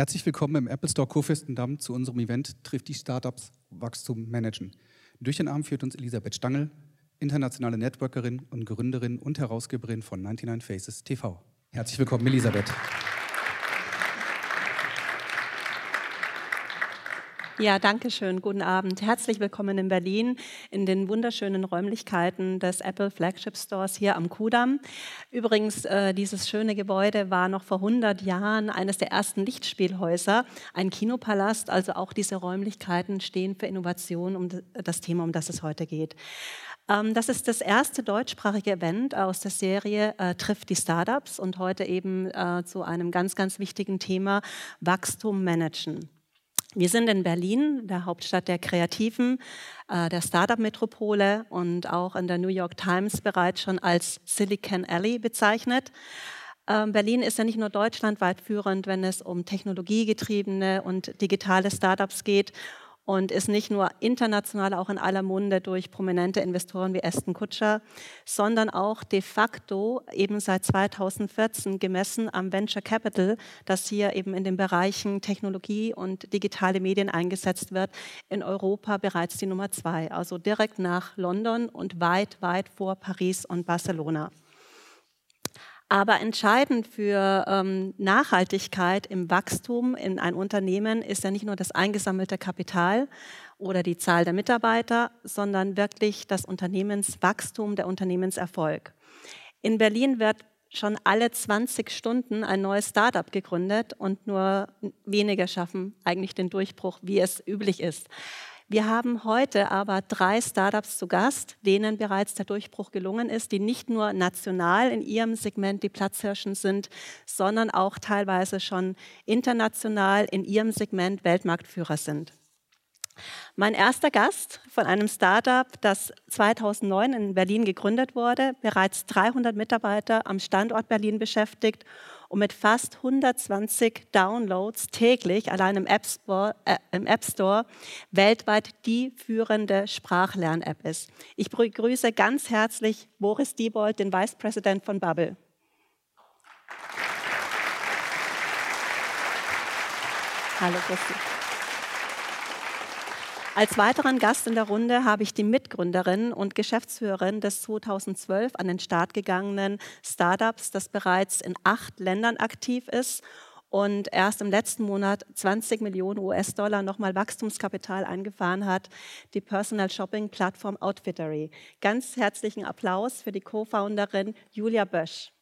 Herzlich willkommen im Apple Store Kurfürstendamm zu unserem Event Trifft die Startups Wachstum managen. Durch den Abend führt uns Elisabeth Stangl, internationale Networkerin und Gründerin und Herausgeberin von 99 Faces TV. Herzlich willkommen, Elisabeth. Ja, danke schön. Guten Abend. Herzlich willkommen in Berlin in den wunderschönen Räumlichkeiten des Apple Flagship Stores hier am Kudamm. Übrigens, äh, dieses schöne Gebäude war noch vor 100 Jahren eines der ersten Lichtspielhäuser, ein Kinopalast. Also auch diese Räumlichkeiten stehen für Innovation, um das Thema, um das es heute geht. Ähm, das ist das erste deutschsprachige Event aus der Serie äh, Trifft die Startups und heute eben äh, zu einem ganz, ganz wichtigen Thema Wachstum managen. Wir sind in Berlin, der Hauptstadt der Kreativen, äh, der Startup-Metropole und auch in der New York Times bereits schon als Silicon Alley bezeichnet. Ähm, Berlin ist ja nicht nur deutschlandweit führend, wenn es um technologiegetriebene und digitale Startups geht und ist nicht nur international auch in aller Munde durch prominente Investoren wie Aston Kutscher, sondern auch de facto eben seit 2014 gemessen am Venture Capital, das hier eben in den Bereichen Technologie und digitale Medien eingesetzt wird, in Europa bereits die Nummer zwei, also direkt nach London und weit, weit vor Paris und Barcelona. Aber entscheidend für ähm, Nachhaltigkeit im Wachstum in ein Unternehmen ist ja nicht nur das eingesammelte Kapital oder die Zahl der Mitarbeiter, sondern wirklich das Unternehmenswachstum, der Unternehmenserfolg. In Berlin wird schon alle 20 Stunden ein neues Startup gegründet und nur wenige schaffen eigentlich den Durchbruch, wie es üblich ist. Wir haben heute aber drei Startups zu Gast, denen bereits der Durchbruch gelungen ist, die nicht nur national in ihrem Segment die Platzhirschen sind, sondern auch teilweise schon international in ihrem Segment Weltmarktführer sind. Mein erster Gast von einem Startup, das 2009 in Berlin gegründet wurde, bereits 300 Mitarbeiter am Standort Berlin beschäftigt und mit fast 120 Downloads täglich allein im App Store, äh, im App Store weltweit die führende Sprachlern-App ist. Ich begrüße ganz herzlich Boris Diebold, den Vice President von Bubble. Hallo, Christi. Als weiteren Gast in der Runde habe ich die Mitgründerin und Geschäftsführerin des 2012 an den Start gegangenen Startups, das bereits in acht Ländern aktiv ist und erst im letzten Monat 20 Millionen US-Dollar nochmal Wachstumskapital eingefahren hat, die Personal Shopping Plattform Outfittery. Ganz herzlichen Applaus für die Co-Founderin Julia Bösch.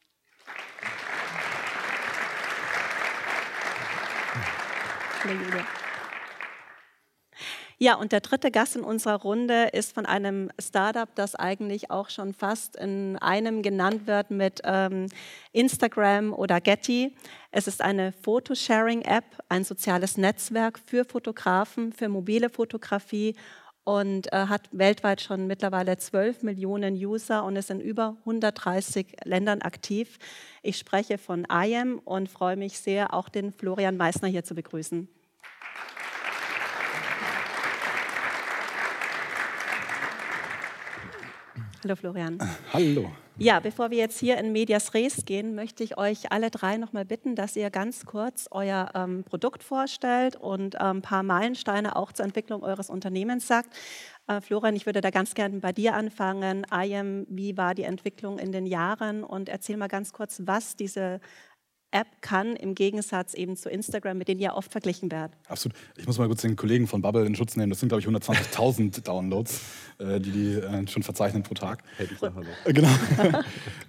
Julia. Ja, und der dritte Gast in unserer Runde ist von einem Startup, das eigentlich auch schon fast in einem genannt wird mit ähm, Instagram oder Getty. Es ist eine Photosharing-App, ein soziales Netzwerk für Fotografen, für mobile Fotografie und äh, hat weltweit schon mittlerweile 12 Millionen User und ist in über 130 Ländern aktiv. Ich spreche von IAM und freue mich sehr, auch den Florian Meissner hier zu begrüßen. Hallo Florian. Hallo. Ja, bevor wir jetzt hier in Medias Res gehen, möchte ich euch alle drei nochmal bitten, dass ihr ganz kurz euer ähm, Produkt vorstellt und ein ähm, paar Meilensteine auch zur Entwicklung eures Unternehmens sagt. Äh, Florian, ich würde da ganz gerne bei dir anfangen. IAM, wie war die Entwicklung in den Jahren? Und erzähl mal ganz kurz, was diese App kann, im Gegensatz eben zu Instagram, mit denen ja oft verglichen werden. Absolut. Ich muss mal kurz den Kollegen von Bubble in Schutz nehmen. Das sind, glaube ich, 120.000 Downloads, äh, die die äh, schon verzeichnen pro Tag. Hey, ich sag Hallo. Äh, genau.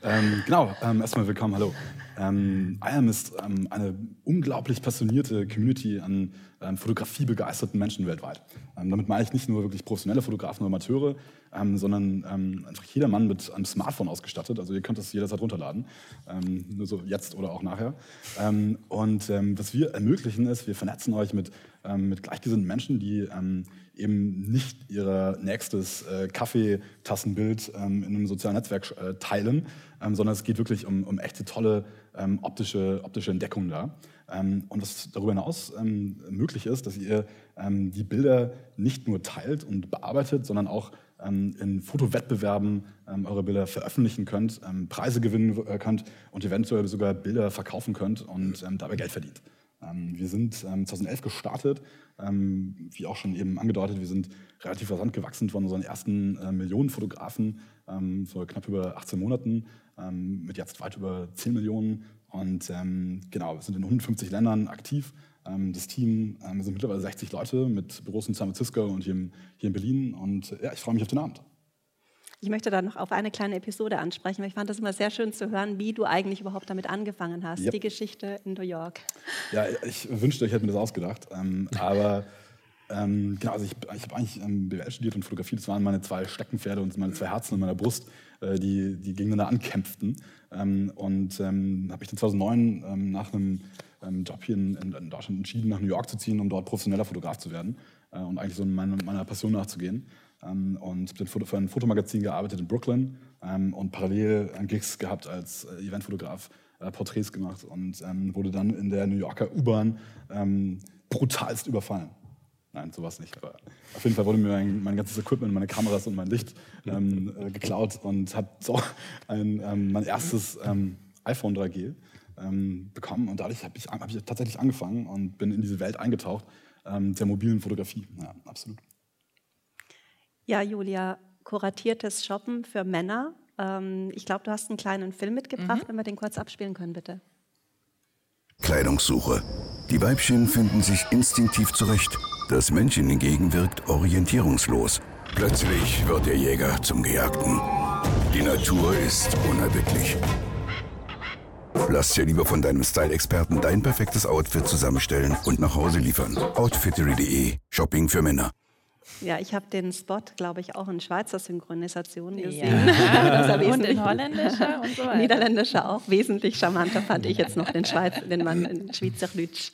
ähm, genau, ähm, erstmal willkommen, hallo. Ähm, IAM ist ähm, eine unglaublich passionierte Community an ähm, fotografiebegeisterten Menschen weltweit. Ähm, damit meine ich nicht nur wirklich professionelle Fotografen oder Amateure, ähm, sondern ähm, einfach jeder Mann mit einem Smartphone ausgestattet. Also ihr könnt das jederzeit runterladen, ähm, nur so jetzt oder auch nachher. Ähm, und was wir ermöglichen ist, wir vernetzen euch mit, mit gleichgesinnten Menschen, die eben nicht ihr nächstes äh, Kaffeetassenbild ähm, in einem sozialen Netzwerk äh, teilen, ähm, sondern es geht wirklich um, um echte tolle ähm, optische, optische Entdeckungen da. Ähm, und was darüber hinaus ähm, möglich ist, dass ihr ähm, die Bilder nicht nur teilt und bearbeitet, sondern auch in Fotowettbewerben eure Bilder veröffentlichen könnt, Preise gewinnen äh, könnt und eventuell sogar Bilder verkaufen könnt und dabei Geld verdient. Wir sind 2011 gestartet, wie auch schon eben angedeutet, wir sind relativ rasant gewachsen von unseren ersten äh, Millionen Fotografen vor knapp über 18 Monaten mit jetzt weit über 10 Millionen und genau, wir sind in 150 Ländern aktiv. Das Team wir sind mittlerweile 60 Leute mit Büros in San Francisco und hier, hier in Berlin und ja, ich freue mich auf den Abend. Ich möchte da noch auf eine kleine Episode ansprechen, weil ich fand das immer sehr schön zu hören, wie du eigentlich überhaupt damit angefangen hast, yep. die Geschichte in New York. Ja, ich wünschte, ich hätte mir das ausgedacht. Ähm, aber ähm, genau, also ich, ich habe eigentlich ähm, BWL studiert und Fotografie, das waren meine zwei Steckenpferde und meine zwei Herzen in meiner Brust, äh, die, die gegeneinander ankämpften. Ähm, und ähm, habe ich dann 2009 ähm, nach einem Job hier in, in, Deutschland entschieden, nach New York zu ziehen, um dort professioneller Fotograf zu werden äh, und eigentlich so meiner, meiner Passion nachzugehen ähm, und habe für ein Fotomagazin gearbeitet in Brooklyn ähm, und parallel Gigs gehabt als äh, Eventfotograf, äh, Porträts gemacht und ähm, wurde dann in der New Yorker U-Bahn ähm, brutalst überfallen. Nein, sowas nicht. Aber auf jeden Fall wurde mir mein, mein ganzes Equipment, meine Kameras und mein Licht ähm, äh, geklaut und habe so ein, ähm, mein erstes ähm, iPhone 3G ähm, bekommen. Und dadurch habe ich, hab ich tatsächlich angefangen und bin in diese Welt eingetaucht ähm, der mobilen Fotografie. Ja, absolut. Ja, Julia, kuratiertes Shoppen für Männer. Ähm, ich glaube, du hast einen kleinen Film mitgebracht, mhm. wenn wir den kurz abspielen können, bitte. Kleidungssuche. Die Weibchen finden sich instinktiv zurecht. Das Männchen hingegen wirkt orientierungslos. Plötzlich wird der Jäger zum Gejagten. Die Natur ist unerbittlich. Lass dir lieber von deinem Style-Experten dein perfektes Outfit zusammenstellen und nach Hause liefern. Outfittery.de Shopping für Männer. Ja, ich habe den Spot, glaube ich, auch in Schweizer Synchronisation gesehen. Ja. und in holländischer und so weiter. Niederländischer auch. Wesentlich charmanter fand ich jetzt noch den, Schweiz, den Mann in Schweizerdeutsch.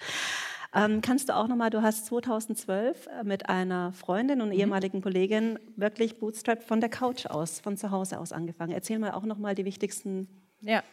Ähm, kannst du auch nochmal, du hast 2012 äh, mit einer Freundin und mhm. ehemaligen Kollegin wirklich Bootstrap von der Couch aus, von zu Hause aus angefangen. Erzähl mal auch nochmal die wichtigsten ja,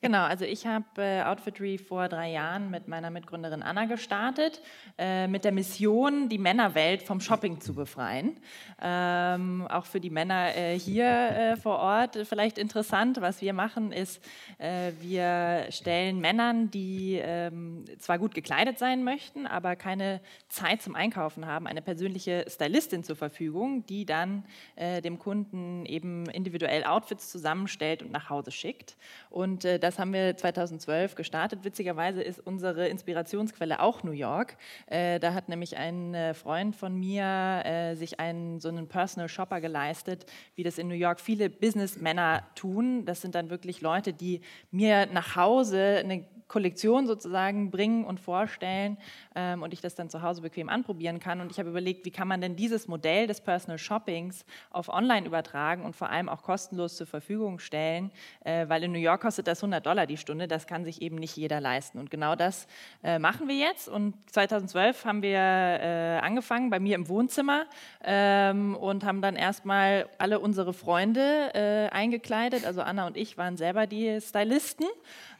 genau. Also ich habe äh, Outfitry vor drei Jahren mit meiner Mitgründerin Anna gestartet, äh, mit der Mission, die Männerwelt vom Shopping zu befreien. Ähm, auch für die Männer äh, hier äh, vor Ort vielleicht interessant. Was wir machen, ist, äh, wir stellen Männern, die ähm, zwar gut gekleidet sein möchten, aber keine Zeit zum Einkaufen haben, eine persönliche Stylistin zur Verfügung, die dann äh, dem Kunden eben individuell Outfits zusammenstellt und nach Hause schickt. Und äh, das haben wir 2012 gestartet. Witzigerweise ist unsere Inspirationsquelle auch New York. Äh, da hat nämlich ein äh, Freund von mir äh, sich einen so einen Personal Shopper geleistet, wie das in New York viele Businessmänner tun. Das sind dann wirklich Leute, die mir nach Hause eine Kollektion sozusagen bringen und vorstellen ähm, und ich das dann zu Hause bequem anprobieren kann. Und ich habe überlegt, wie kann man denn dieses Modell des Personal Shoppings auf Online übertragen und vor allem auch kostenlos zur Verfügung stellen, äh, weil in New York kostet das 100 Dollar die Stunde, das kann sich eben nicht jeder leisten. Und genau das äh, machen wir jetzt. Und 2012 haben wir äh, angefangen bei mir im Wohnzimmer ähm, und haben dann erstmal alle unsere Freunde äh, eingekleidet. Also Anna und ich waren selber die Stylisten.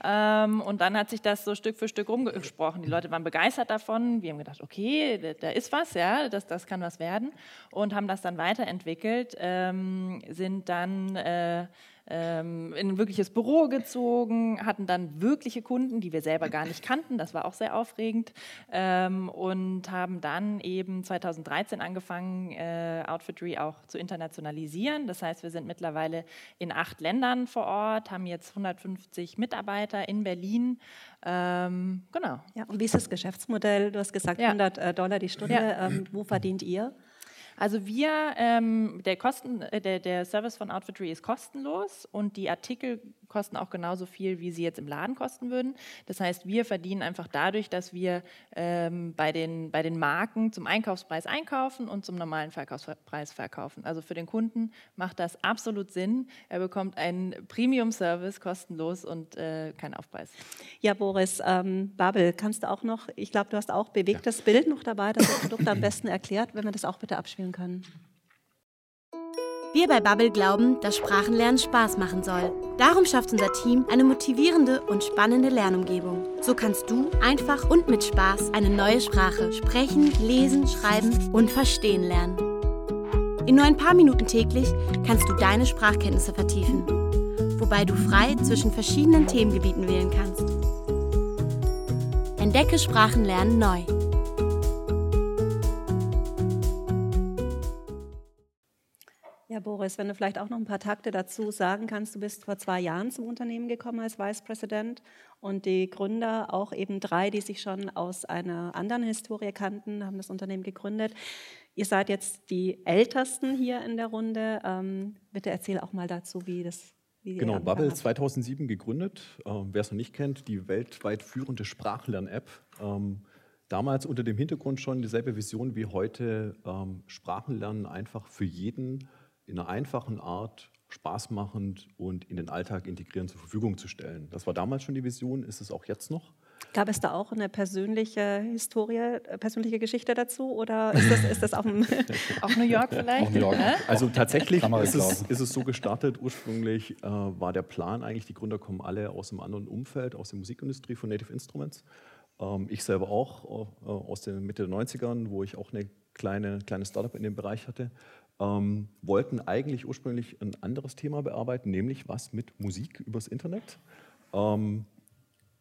Ähm, und dann hat sich das so Stück für Stück rumgesprochen. Die Leute waren begeistert davon. Wir haben gedacht, okay, da, ist was, ja, das, das kann was werden. Und haben das dann weiterentwickelt, ähm, sind dann äh, ähm, in ein wirkliches Büro gezogen, hatten dann wirkliche Kunden, die wir selber gar nicht kannten. Das war auch sehr aufregend. Ähm, und haben dann eben 2013 angefangen, äh, Outfitry auch zu internationalisieren. Das heißt, wir sind mittlerweile in acht Ländern vor Ort, haben jetzt 150 Mitarbeiter in Berlin. Ähm, genau. Ja, und wie ist das Geschäftsmodell? Du hast gesagt, ja. 100 äh, Dollar die Stunde. Ja. Ähm, wo verdient ihr? Also wir, ähm, der, Kosten, äh, der, der Service von Outfitry ist kostenlos und die Artikel kosten auch genauso viel, wie sie jetzt im Laden kosten würden. Das heißt, wir verdienen einfach dadurch, dass wir ähm, bei, den, bei den Marken zum Einkaufspreis einkaufen und zum normalen Verkaufspreis verkaufen. Also für den Kunden macht das absolut Sinn. Er bekommt einen Premium-Service kostenlos und äh, keinen Aufpreis. Ja, Boris, ähm, Babel, kannst du auch noch, ich glaube, du hast auch bewegtes ja. Bild noch dabei, das das Produkt am besten erklärt, wenn wir das auch bitte abspielen können. Wir bei Bubble glauben, dass Sprachenlernen Spaß machen soll. Darum schafft unser Team eine motivierende und spannende Lernumgebung. So kannst du einfach und mit Spaß eine neue Sprache sprechen, lesen, schreiben und verstehen lernen. In nur ein paar Minuten täglich kannst du deine Sprachkenntnisse vertiefen, wobei du frei zwischen verschiedenen Themengebieten wählen kannst. Entdecke Sprachenlernen neu. Ja, Boris, wenn du vielleicht auch noch ein paar Takte dazu sagen kannst. Du bist vor zwei Jahren zum Unternehmen gekommen als Vice President und die Gründer, auch eben drei, die sich schon aus einer anderen Historie kannten, haben das Unternehmen gegründet. Ihr seid jetzt die Ältesten hier in der Runde. Ähm, bitte erzähl auch mal dazu, wie das Genau, Bubble 2007 gegründet. Ähm, Wer es noch nicht kennt, die weltweit führende Sprachlern-App. Ähm, damals unter dem Hintergrund schon dieselbe Vision wie heute, ähm, Sprachenlernen einfach für jeden in einer einfachen Art, spaßmachend und in den Alltag integrieren zur Verfügung zu stellen. Das war damals schon die Vision, ist es auch jetzt noch. Gab es da auch eine persönliche Historie, äh, persönliche Geschichte dazu oder ist das, ist das auf dem Auch New York vielleicht? Auch New York. Also tatsächlich ist es, ist es so gestartet. Ursprünglich äh, war der Plan eigentlich, die Gründer kommen alle aus einem anderen Umfeld, aus der Musikindustrie von Native Instruments. Ähm, ich selber auch äh, aus der Mitte der 90ern, wo ich auch eine kleine, kleine Startup in dem Bereich hatte. Ähm, wollten eigentlich ursprünglich ein anderes Thema bearbeiten, nämlich was mit Musik übers Internet. Ähm,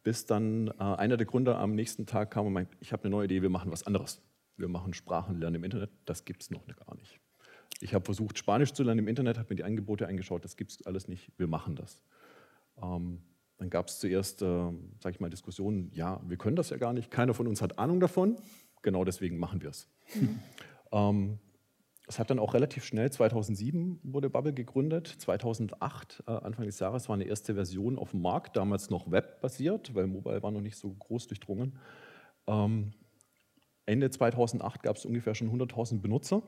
bis dann äh, einer der Gründer am nächsten Tag kam und meinte, ich habe eine neue Idee, wir machen was anderes. Wir machen Sprachenlernen im Internet, das gibt es noch gar nicht. Ich habe versucht, Spanisch zu lernen im Internet, habe mir die Angebote angeschaut, das gibt es alles nicht, wir machen das. Ähm, dann gab es zuerst, äh, sage ich mal, Diskussionen, ja, wir können das ja gar nicht, keiner von uns hat Ahnung davon, genau deswegen machen wir es. Ähm, es hat dann auch relativ schnell, 2007 wurde Bubble gegründet, 2008, äh, Anfang des Jahres, war eine erste Version auf dem Markt, damals noch webbasiert, weil Mobile war noch nicht so groß durchdrungen. Ähm, Ende 2008 gab es ungefähr schon 100.000 Benutzer.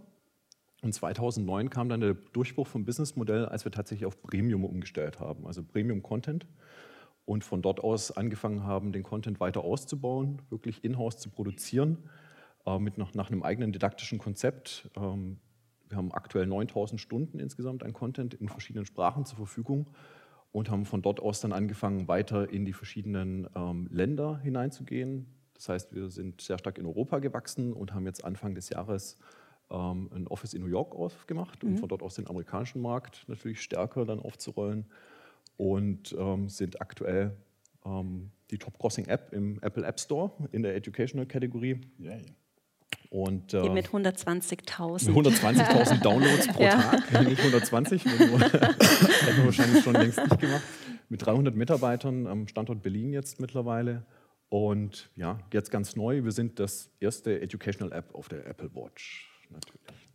Und 2009 kam dann der Durchbruch vom Businessmodell, als wir tatsächlich auf Premium umgestellt haben, also Premium Content. Und von dort aus angefangen haben, den Content weiter auszubauen, wirklich in-house zu produzieren, äh, mit nach, nach einem eigenen didaktischen Konzept. Ähm, wir haben aktuell 9000 Stunden insgesamt an Content in verschiedenen Sprachen zur Verfügung und haben von dort aus dann angefangen, weiter in die verschiedenen ähm, Länder hineinzugehen. Das heißt, wir sind sehr stark in Europa gewachsen und haben jetzt Anfang des Jahres ähm, ein Office in New York aufgemacht, um von dort aus den amerikanischen Markt natürlich stärker dann aufzurollen und ähm, sind aktuell ähm, die Top-Crossing-App im Apple App Store in der Educational-Kategorie. Yay. Und, äh, mit 120.000? mit 120.000 Downloads pro Ja. Tag, nicht 120, hätten wir hätten wir wahrscheinlich schon längst nicht gemacht. Mit 300 Mitarbeitern am Standort Berlin jetzt mittlerweile. Und ja, jetzt ganz neu, wir sind das erste Educational App auf der Apple Watch. Natürlich.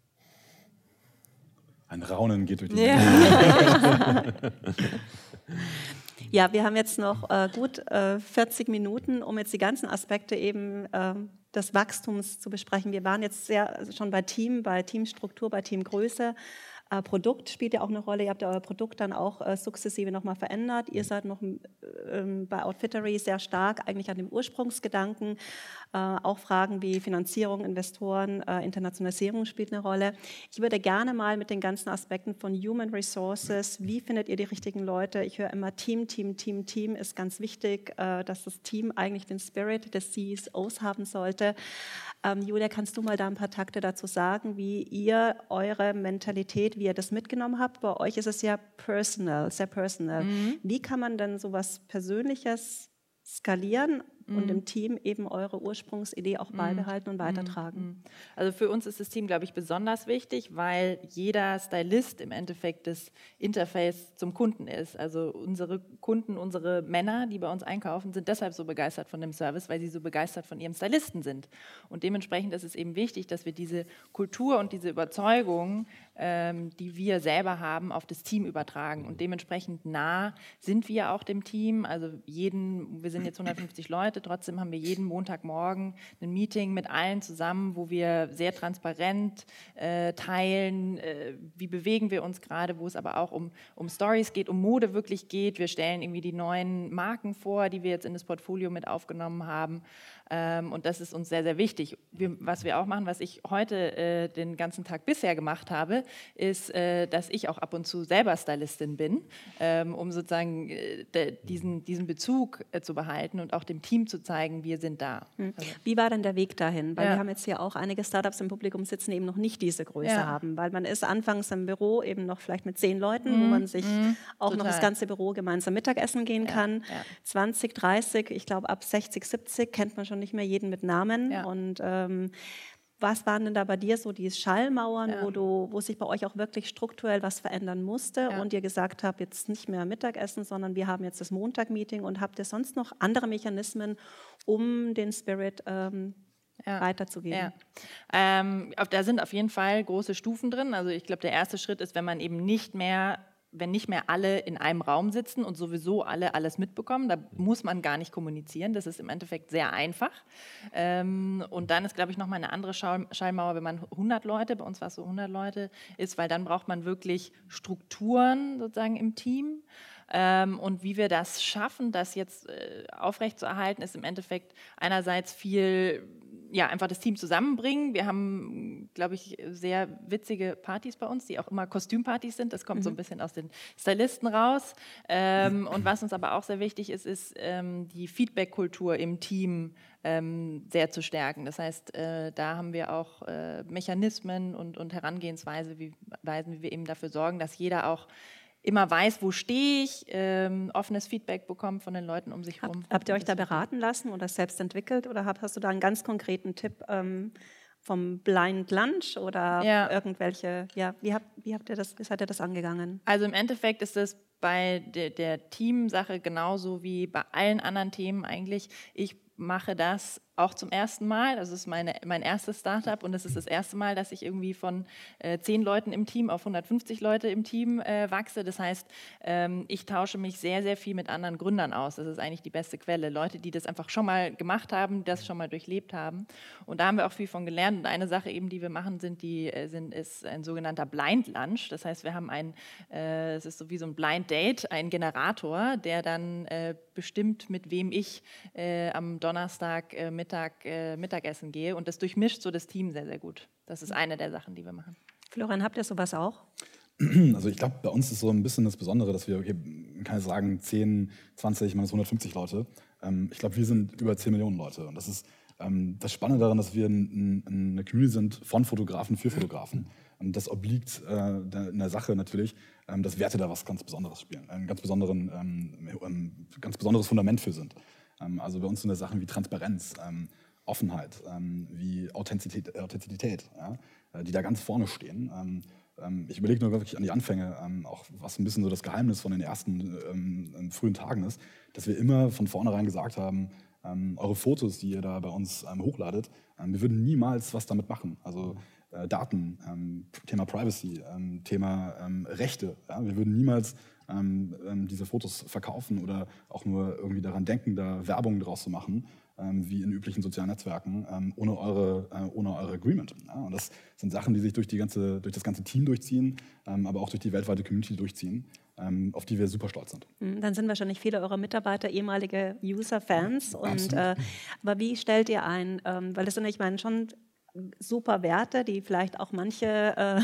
Ein Raunen geht durch die Ja. ja, wir haben jetzt noch äh, gut äh, 40 Minuten, um jetzt die ganzen Aspekte eben ähm, des Wachstums zu besprechen. Wir waren jetzt sehr also schon bei Team, bei Teamstruktur, bei Teamgröße. Äh, Produkt spielt ja auch eine Rolle. Ihr habt ja euer Produkt dann auch äh, sukzessive nochmal verändert. Ihr seid noch ähm, bei Outfittery sehr stark eigentlich an dem Ursprungsgedanken. Äh, auch Fragen wie Finanzierung, Investoren, äh, Internationalisierung spielt eine Rolle. Ich würde gerne mal mit den ganzen Aspekten von Human Resources, wie findet ihr die richtigen Leute? Ich höre immer Team, Team, Team, Team ist ganz wichtig, äh, dass das Team eigentlich den Spirit des CEOs haben sollte. Ähm, Julia, kannst du mal da ein paar Takte dazu sagen, wie ihr eure Mentalität, wie ihr das mitgenommen habt? Bei euch ist es ja personal, sehr personal. Wie kann man denn sowas Persönliches skalieren und im Team eben eure Ursprungsidee auch beibehalten und weitertragen? Also für uns ist das Team, glaube ich, besonders wichtig, weil jeder Stylist im Endeffekt das Interface zum Kunden ist. Also unsere Kunden, unsere Männer, die bei uns einkaufen, sind deshalb so begeistert von dem Service, weil sie so begeistert von ihrem Stylisten sind. Und dementsprechend ist es eben wichtig, dass wir diese Kultur und diese Überzeugung, ähm, die wir selber haben, auf das Team übertragen. Und dementsprechend nah sind wir auch dem Team. Also jeden, wir sind jetzt 150 Leute, trotzdem haben wir jeden Montagmorgen ein Meeting mit allen zusammen, wo wir sehr transparent äh, teilen, äh, wie bewegen wir uns gerade, wo es aber auch um, um Stories geht, um Mode wirklich geht. Wir stellen irgendwie die neuen Marken vor, die wir jetzt in das Portfolio mit aufgenommen haben. Ähm, und das ist uns sehr, sehr wichtig. Was wir auch machen, was ich heute äh, den ganzen Tag bisher gemacht habe, ist, äh, dass ich auch ab und zu selber Stylistin bin, ähm, um sozusagen äh, diesen, diesen Bezug zu behalten und auch dem Team zu zeigen, wir sind da. Also, Wie war denn der Weg dahin? Weil Ja. wir haben jetzt hier auch einige Startups im Publikum sitzen, die eben noch nicht diese Größe Ja. haben. Weil man ist anfangs im Büro eben noch vielleicht mit zehn Leuten, wo man sich auch noch das total. ganze Büro gemeinsam Mittagessen gehen kann. ja. 20, 30, ich glaube ab 60, 70 kennt man schon schon nicht mehr jeden mit Namen. Ja. Und ähm, was waren denn da bei dir so die Schallmauern, Ja. wo, du, wo sich bei euch auch wirklich strukturell was verändern musste Ja. und ihr gesagt habt, jetzt nicht mehr Mittagessen, sondern wir haben jetzt das Montag-Meeting und habt ihr sonst noch andere Mechanismen, um den Spirit ähm, Ja. weiterzugeben? Ja. Ähm, da sind auf jeden Fall große Stufen drin. Also ich glaube, der erste Schritt ist, wenn man eben nicht mehr wenn nicht mehr alle in einem Raum sitzen und sowieso alle alles mitbekommen, da muss man gar nicht kommunizieren. Das ist im Endeffekt sehr einfach. Ähm, und dann ist, glaube ich, nochmal eine andere Schall Schallmauer, wenn man 100 Leute, bei uns war es so 100 Leute, ist, weil dann braucht man wirklich Strukturen sozusagen im Team. Ähm, und wie wir das schaffen, das jetzt äh, aufrechtzuerhalten, ist im Endeffekt einerseits viel, ja, einfach das Team zusammenbringen. Wir haben, glaube ich, sehr witzige Partys bei uns, die auch immer Kostümpartys sind. Das kommt so ein bisschen aus den Stylisten raus. Ähm, und was uns aber auch sehr wichtig ist, ist ähm, die Feedback-Kultur im Team ähm, sehr zu stärken. Das heißt, äh, da haben wir auch äh, Mechanismen und, und Herangehensweise, wie, Weisen, wie wir eben dafür sorgen, dass jeder auch immer weiß, wo stehe ich, ähm, offenes Feedback bekommt von den Leuten um sich herum. Habt, habt ihr euch da beraten lassen oder selbst entwickelt oder hast du da einen ganz konkreten Tipp ähm, vom Blind Lunch oder Ja. irgendwelche, ja, wie habt, wie habt ihr das, wie seid ihr das angegangen? Also im Endeffekt ist es bei der, der Teamsache genauso wie bei allen anderen Themen eigentlich. Ich mache das auch zum ersten Mal. Das ist meine, mein erstes Startup und es ist das erste Mal, dass ich irgendwie von äh, 10 Leuten im Team auf 150 Leute im Team äh, wachse. Das heißt, ähm, ich tausche mich sehr, sehr viel mit anderen Gründern aus. Das ist eigentlich die beste Quelle. Leute, die das einfach schon mal gemacht haben, das schon mal durchlebt haben. Und da haben wir auch viel von gelernt. Und eine Sache eben, die wir machen, sind die, äh, sind, ist ein sogenannter Blind Lunch. Das heißt, wir haben ein, äh, es ist so wie so ein Blind Date, ein Generator, der dann äh, bestimmt, mit wem ich äh, am Donnerstag äh, Mittag äh, Mittagessen gehe. Und das durchmischt so das Team sehr, sehr gut. Das ist eine der Sachen, die wir machen. Florian, habt ihr sowas auch? Also ich glaube, bei uns ist so ein bisschen das Besondere, dass wir, okay, man kann jetzt sagen, 10, 20, man ist 150 Leute. Ähm, ich glaube, wir sind über 10 Millionen Leute. Und das ist ähm, das Spannende daran, dass wir ein, ein, eine Community sind von Fotografen für Fotografen. Und das obliegt äh, in der Sache natürlich, ähm, dass Werte da was ganz Besonderes spielen, ein ganz, besonderen, ähm, ähm, ganz besonderes Fundament für sind. Ähm, also bei uns sind das Sachen wie Transparenz, ähm, Offenheit, wie Authentizität, Authentizität ja, äh, die da ganz vorne stehen. Ich überlege nur wirklich an die Anfänge, auch was ein bisschen so das Geheimnis von den ersten ähm, frühen Tagen ist, dass wir immer von vornherein gesagt haben, ähm, eure Fotos, die ihr da bei uns ähm, hochladet, ähm, wir würden niemals was damit machen. Also äh, Daten, ähm, Thema Privacy, ähm, Thema ähm, Rechte. Ja? Wir würden niemals diese Fotos verkaufen oder auch nur irgendwie daran denken, da Werbung draus zu machen, wie in üblichen sozialen Netzwerken, ohne, eure, äh, ohne eure Agreement. Ja? Und das sind Sachen, die sich durch, die ganze, durch das ganze Team durchziehen, aber auch durch die weltweite Community durchziehen, auf die wir super stolz sind. Hm, Dann sind wahrscheinlich viele eurer Mitarbeiter ehemalige User-Fans. Und, äh, aber wie stellt ihr ein? Ähm, weil das sind, ich meine, schon super Werte, die vielleicht auch manche äh,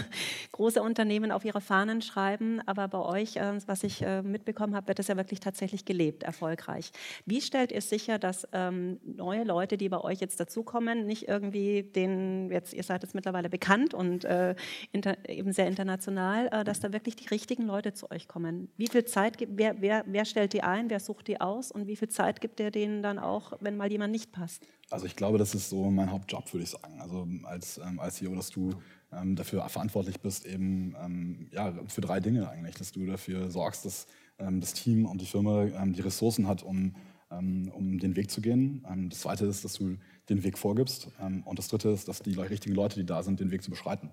große Unternehmen auf ihre Fahnen schreiben. Aber bei euch, äh, was ich äh, mitbekommen habe, wird das ja wirklich tatsächlich gelebt, erfolgreich. Wie stellt ihr sicher, dass ähm, neue Leute, die bei euch jetzt dazukommen, nicht irgendwie den, jetzt, ihr seid jetzt mittlerweile bekannt und äh, inter, eben sehr international, äh, dass da wirklich die richtigen Leute zu euch kommen? Wie viel Zeit wer, wer, wer stellt die ein, wer sucht die aus und wie viel Zeit gibt ihr denen dann auch, wenn mal jemand nicht passt? Also ich glaube, das ist so mein Hauptjob, würde ich sagen. Also als, ähm, als CEO, dass du ähm, dafür verantwortlich bist, eben ähm, ja, für drei Dinge eigentlich. Dass du dafür sorgst, dass ähm, das Team und die Firma ähm, die Ressourcen hat, um, ähm, um den Weg zu gehen. Ähm, das zweite ist, dass du den Weg vorgibst. Ähm, und das dritte ist, dass die richtigen Leute, die da sind, den Weg zu beschreiten.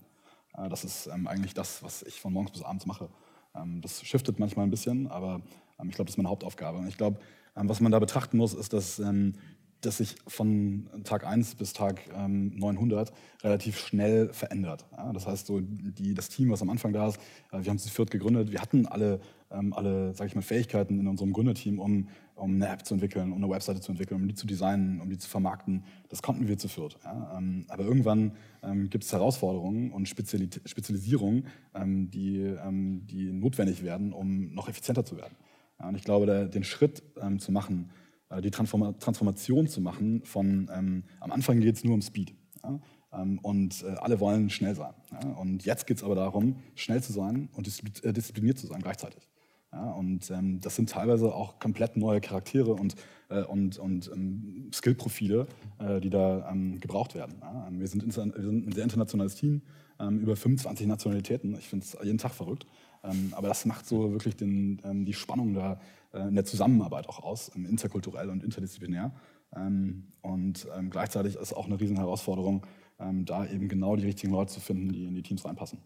Äh, das ist ähm, eigentlich das, was ich von morgens bis abends mache. Ähm, das shiftet manchmal ein bisschen, aber ähm, ich glaube, das ist meine Hauptaufgabe. Und ich glaube, ähm, was man da betrachten muss, ist, dass, ähm, dass sich von Tag 1 bis Tag ähm, 900 relativ schnell verändert. Ja? Das heißt, so die, das Team, was am Anfang da ist, äh, wir haben es zu viert gegründet, wir hatten alle, ähm, alle sag ich mal, Fähigkeiten in unserem Gründerteam, um, um eine App zu entwickeln, um eine Webseite zu entwickeln, um die zu designen, um die zu vermarkten. Das konnten wir zu viert. Ja? Ähm, aber irgendwann ähm, gibt es Herausforderungen und Spezialit Spezialisierungen, ähm, die, ähm, die notwendig werden, um noch effizienter zu werden. Ja, und ich glaube, der, den Schritt zu machen, die Transforma Transformation zu machen von, ähm, am Anfang geht es nur um Speed. Ja? Ähm, und äh, alle wollen schnell sein. Ja? Und jetzt geht es aber darum, schnell zu sein und äh, diszipliniert zu sein gleichzeitig. Ja? Und ähm, das sind teilweise auch komplett neue Charaktere und, äh, und, und ähm, Skillprofile, äh, die da ähm, gebraucht werden. Ja? Wir, sind wir, sind ein sehr internationales Team, ähm, über 25 Nationalitäten. Ich finde es jeden Tag verrückt. Ähm, aber das macht so wirklich den, ähm, die Spannung da äh, in der Zusammenarbeit auch aus, ähm, interkulturell und interdisziplinär. und gleichzeitig ist auch eine riesen Herausforderung, da eben genau die richtigen Leute zu finden, die in die Teams reinpassen.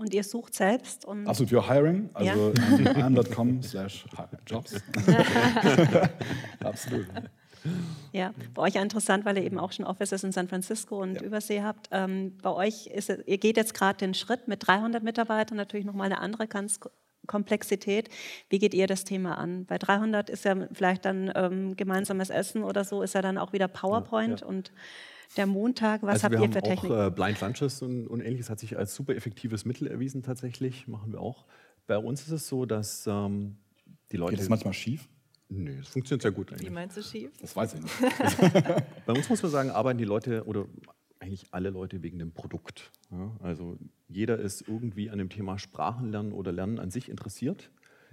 Und ihr sucht selbst? Und Absolut, wir hiring, also ja. am.com slash jobs. Absolut. Ja, bei euch interessant, weil ihr eben auch schon Offices in San Francisco und ja. Übersee habt. Ähm, bei euch ist es, ihr geht jetzt gerade den Schritt mit 300 Mitarbeitern, natürlich nochmal eine andere ganz Komplexität. Wie geht ihr das Thema an? Bei 300 ist ja vielleicht dann ähm, gemeinsames Essen oder so, ist ja dann auch wieder PowerPoint ja, ja. und der Montag, was also habt ihr für Technik? Auch, äh, Blind Lunches und, und, ähnliches hat sich als super effektives Mittel erwiesen tatsächlich, machen wir auch. Bei uns ist es so, dass ähm, die Leute... Geht das manchmal schief? Nee, es funktioniert sehr gut eigentlich. Wie meinst du schief? Das weiß ich nicht. Bei uns muss man sagen, arbeiten die Leute oder eigentlich alle Leute wegen dem Produkt. Ja, also jeder ist irgendwie an dem Thema Sprachenlernen oder Lernen an sich interessiert.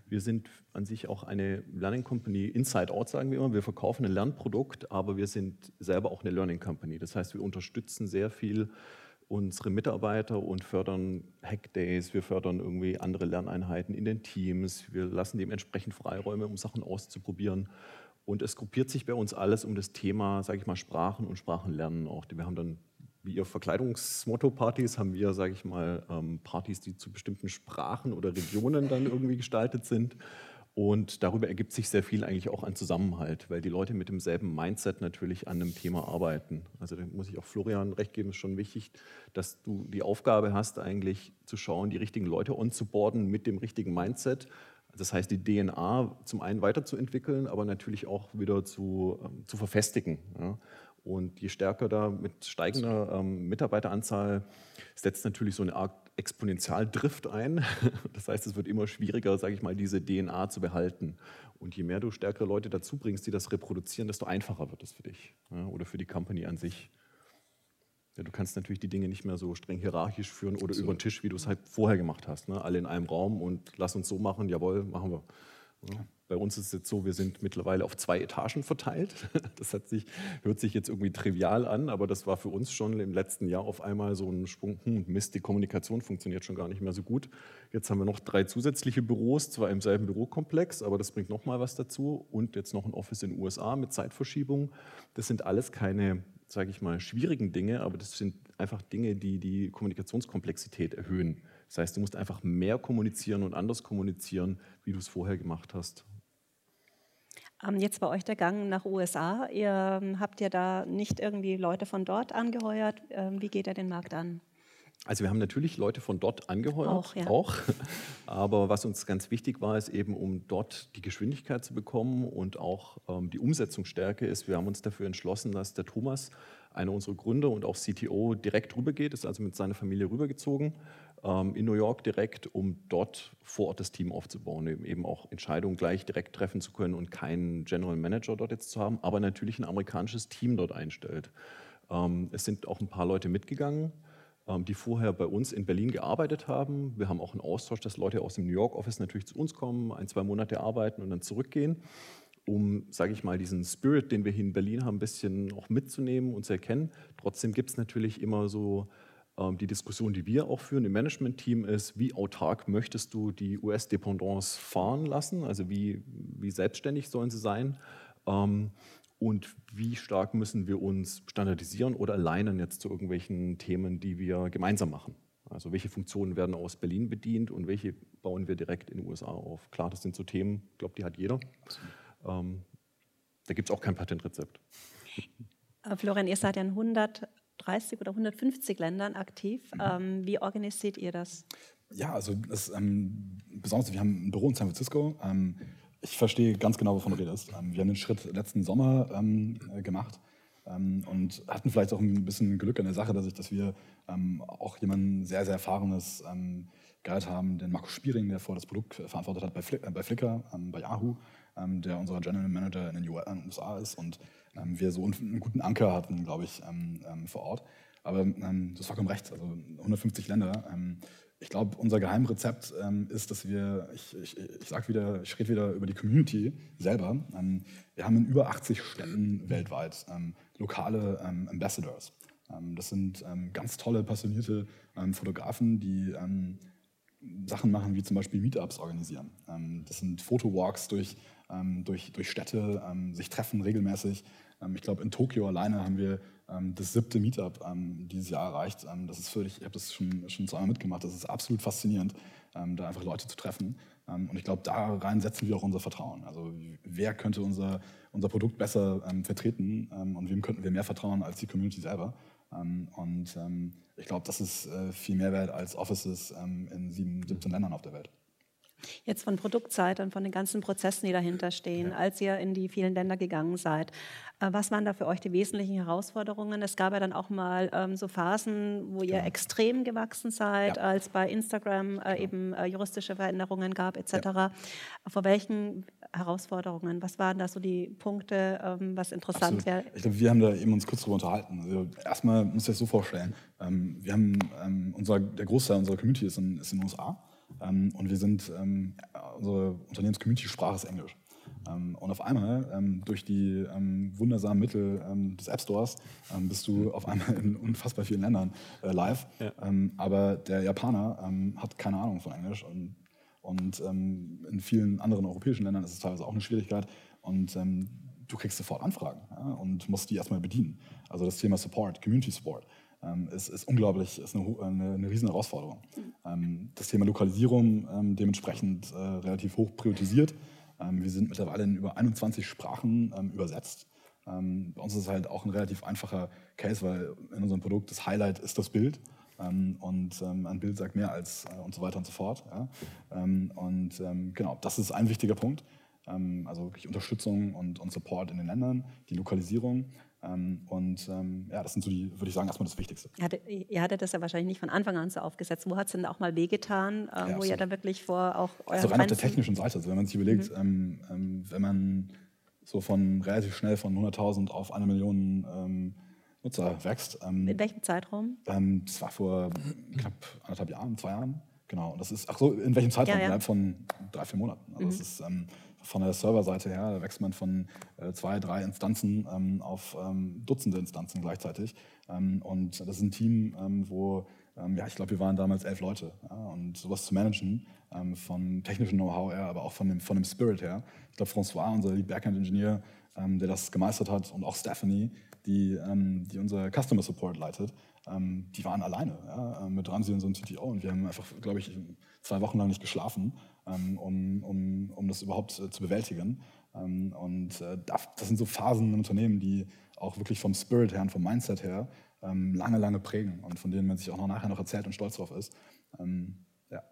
Wir sind an sich auch eine Learning Company Inside Out, sagen wir immer. Wir verkaufen ein Lernprodukt, aber wir sind selber auch eine Learning Company. Das heißt, wir unterstützen sehr viel unsere Mitarbeiter und fördern Hackdays, wir fördern irgendwie andere Lerneinheiten in den Teams, wir lassen dementsprechend Freiräume, um Sachen auszuprobieren. Und es gruppiert sich bei uns alles um das Thema, sage ich mal, Sprachen und Sprachenlernen auch. Wir haben dann, wie ihr Verkleidungsmotto-Partys, haben wir, sage ich mal, ähm, Partys, die zu bestimmten Sprachen oder Regionen dann irgendwie gestaltet sind. Und darüber ergibt sich sehr viel eigentlich auch an Zusammenhalt, weil die Leute mit demselben Mindset natürlich an einem Thema arbeiten. Also da muss ich auch Florian recht geben, ist schon wichtig, dass du die Aufgabe hast, eigentlich zu schauen, die richtigen Leute onzuboarden mit dem richtigen Mindset. Das heißt, die DNA zum einen weiterzuentwickeln, aber natürlich auch wieder zu, ähm, zu verfestigen. Ja. Und je stärker da mit steigender ähm, Mitarbeiteranzahl setzt natürlich so eine Art Exponentialdrift ein. Das heißt, es wird immer schwieriger, sage ich mal, diese DNA zu behalten. Und je mehr du stärkere Leute dazu bringst, die das reproduzieren, desto einfacher wird es für dich ja, oder für die Company an sich. Ja, du kannst natürlich die Dinge nicht mehr so streng hierarchisch führen oder Absolut. über den Tisch, wie du es halt vorher gemacht hast. Ne? Alle in einem Raum und lass uns so machen, jawohl, machen wir. Ja. Bei uns ist es jetzt so, wir sind mittlerweile auf zwei Etagen verteilt. Das sich, hört sich jetzt irgendwie trivial an, aber das war für uns schon im letzten Jahr auf einmal so ein Sprung, hm, Mist, die Kommunikation funktioniert schon gar nicht mehr so gut. Jetzt haben wir noch drei zusätzliche Büros, zwar im selben Bürokomplex, aber das bringt nochmal was dazu und jetzt noch ein Office in den USA mit Zeitverschiebung. Das sind alles keine, sage ich mal, schwierigen Dinge, aber das sind einfach Dinge, die die Kommunikationskomplexität erhöhen. Das heißt, du musst einfach mehr kommunizieren und anders kommunizieren, wie du es vorher gemacht hast. Ähm, jetzt bei euch der Gang nach USA. Ihr ähm, habt ja da nicht irgendwie Leute von dort angeheuert. Ähm, wie geht er den Markt an? Also wir haben natürlich Leute von dort angeheuert, auch, ja. auch, aber was uns ganz wichtig war, ist eben, um dort die Geschwindigkeit zu bekommen und auch ähm, die Umsetzungsstärke ist, wir haben uns dafür entschlossen, dass der Thomas, einer unserer Gründer und auch CTO, direkt rübergeht, ist also mit seiner Familie rübergezogen in New York direkt, um dort vor Ort das Team aufzubauen, eben auch Entscheidungen gleich direkt treffen zu können und keinen General Manager dort jetzt zu haben, aber natürlich ein amerikanisches Team dort einstellt. Ähm, es sind auch ein paar Leute mitgegangen, ähm, die vorher bei uns in Berlin gearbeitet haben. Wir haben auch einen Austausch, dass Leute aus dem New York Office natürlich zu uns kommen, ein, zwei Monate arbeiten und dann zurückgehen um, sage ich mal, diesen Spirit, den wir hier in Berlin haben, ein bisschen auch mitzunehmen und zu erkennen. Trotzdem gibt es natürlich immer so ähm, die Diskussion, die wir auch führen im Management-Team, ist, wie autark möchtest du die US-Dependance fahren lassen? Also wie, wie selbstständig sollen sie sein? Ähm, und wie stark müssen wir uns standardisieren oder alignen jetzt zu irgendwelchen Themen, die wir gemeinsam machen? Also welche Funktionen werden aus Berlin bedient und welche bauen wir direkt in den USA auf? Klar, das sind so Themen, ich glaube, die hat jeder. Ähm, da gibt es auch kein Patentrezept. Äh, Florian, ihr seid ja in 100 130 oder 150 Ländern aktiv. Mhm. Ähm, wie organisiert ihr das? Ja, also das, ähm, besonders, wir haben ein Büro in San Francisco. Ähm, ich verstehe ganz genau, wovon du redest. Ähm, wir haben den Schritt letzten Sommer ähm, äh, gemacht ähm, und hatten vielleicht auch ein bisschen Glück an der Sache, dass, ich, dass wir auch jemanden sehr, sehr erfahrenes Guide haben, den Markus Spiering, der vorher das Produkt verantwortet hat bei, Flick, äh, bei Flickr, bei Yahoo, der unser General Manager in den USA ist und ähm, wir so einen guten Anker hatten, glaube ich, ähm, ähm, vor Ort. Aber ähm, das ist vollkommen recht, also 150 Länder. Ähm, ich glaube, unser Geheimrezept ähm, ist, dass wir, ich, ich, ich sag wieder, ich rede wieder über die Community selber. Ähm, wir haben in über 80 Städten weltweit ähm, lokale ähm, Ambassadors. Ähm, das sind ähm, ganz tolle, passionierte Fotografen, die Sachen machen, wie zum Beispiel Meetups organisieren. das sind Fotowalks durch, durch, durch Städte, sich treffen regelmäßig. ich glaube, in Tokio alleine haben wir ähm, das siebte Meetup ähm, dieses Jahr erreicht. Ähm, das ist völlig, ich habe das schon, schon zweimal mitgemacht. Das ist absolut faszinierend, da einfach Leute zu treffen. und ich glaube, da rein setzen wir auch unser Vertrauen. Also wer könnte unser, unser Produkt besser vertreten und wem könnten wir mehr vertrauen als die Community selber? Und ich glaube, das ist äh, viel mehr wert als Offices in sieben, 17 Ländern auf der Welt. Jetzt von Produktseite und von den ganzen Prozessen, die dahinter stehen, ja. als ihr in die vielen Länder gegangen seid. Äh, was waren da für euch die wesentlichen Herausforderungen? Es gab ja dann auch mal ähm, so Phasen, wo ihr ja. extrem gewachsen seid, ja. als bei Instagram äh, eben äh, juristische Veränderungen gab etc. Vor welchen Herausforderungen? Was waren da so die Punkte, ähm, was interessant wäre? Ich glaube, wir haben da eben uns kurz drüber unterhalten. Also erstmal muss ich das so vorstellen. Ähm, wir haben ähm, unser, der Großteil unserer Community ist in, ist in den USA. Ähm, und wir sind, ähm, unsere Unternehmens-Community-Sprache ist Englisch. Ähm, und auf einmal, durch die wundersamen Mittel des App Stores, bist du auf einmal in unfassbar vielen Ländern äh, live. Ja. aber der Japaner hat keine Ahnung von Englisch. Und, und in vielen anderen europäischen Ländern ist es teilweise auch eine Schwierigkeit. Und du kriegst sofort Anfragen ja, und musst die erstmal bedienen. Also das Thema Support, Community Support ähm, ist, ist, unglaublich, ist eine, eine, eine riesen Herausforderung. Ähm, das Thema Lokalisierung ähm, dementsprechend äh, relativ hoch priorisiert. Ähm, wir sind mittlerweile in über 21 Sprachen ähm, übersetzt. Ähm, bei uns ist es halt auch ein relativ einfacher Case, weil in unserem Produkt das Highlight ist das Bild. und ein Bild sagt mehr als äh, und so weiter und so fort. Ja. und genau, das ist ein wichtiger Punkt. also wirklich Unterstützung und, und Support in den Ländern, die Lokalisierung. Ähm, und ähm, ja, das sind so die, würde ich sagen, erstmal das Wichtigste. Ihr hattet, ihr hattet das ja wahrscheinlich nicht von Anfang an so aufgesetzt. Wo hat es denn auch mal wehgetan, ähm, ja, wo ihr da wirklich vor auch Also rein auf der technischen Seite. Also wenn man sich überlegt, mhm. ähm, ähm, wenn man so von relativ schnell von 100.000 auf eine Million ähm, Nutzer wächst. In welchem Zeitraum? das war vor knapp anderthalb Jahren, zwei Jahren. Genau. Und das ist, ach so, in welchem Zeitraum? Ja, ja. Innerhalb von drei, vier Monaten. Also mhm. das ist von der Serverseite her, da wächst man von äh, zwei, drei Instanzen ähm, auf ähm, Dutzende Instanzen gleichzeitig. Ähm, und das ist ein Team, ähm, wo, ähm, ja, ich glaube, wir waren damals elf Leute. Ja, und sowas zu managen, ähm, vom technischen Know-how her, aber auch von dem, von dem Spirit her. Ich glaube, François, unser Lead Backend-Engineer, der das gemeistert hat, und auch Stephanie, die, die unser Customer Support leitet, die waren alleine ja, mit Ramsey und so einem CTO. Und wir haben einfach, glaube ich, zwei Wochen lang nicht geschlafen ähm, um, um, um das überhaupt äh, zu bewältigen. Ähm, und äh, das sind so Phasen im Unternehmen, die auch wirklich vom Spirit her und vom Mindset her ähm, lange, lange prägen und von denen man sich auch noch nachher noch erzählt und stolz drauf ist. ja.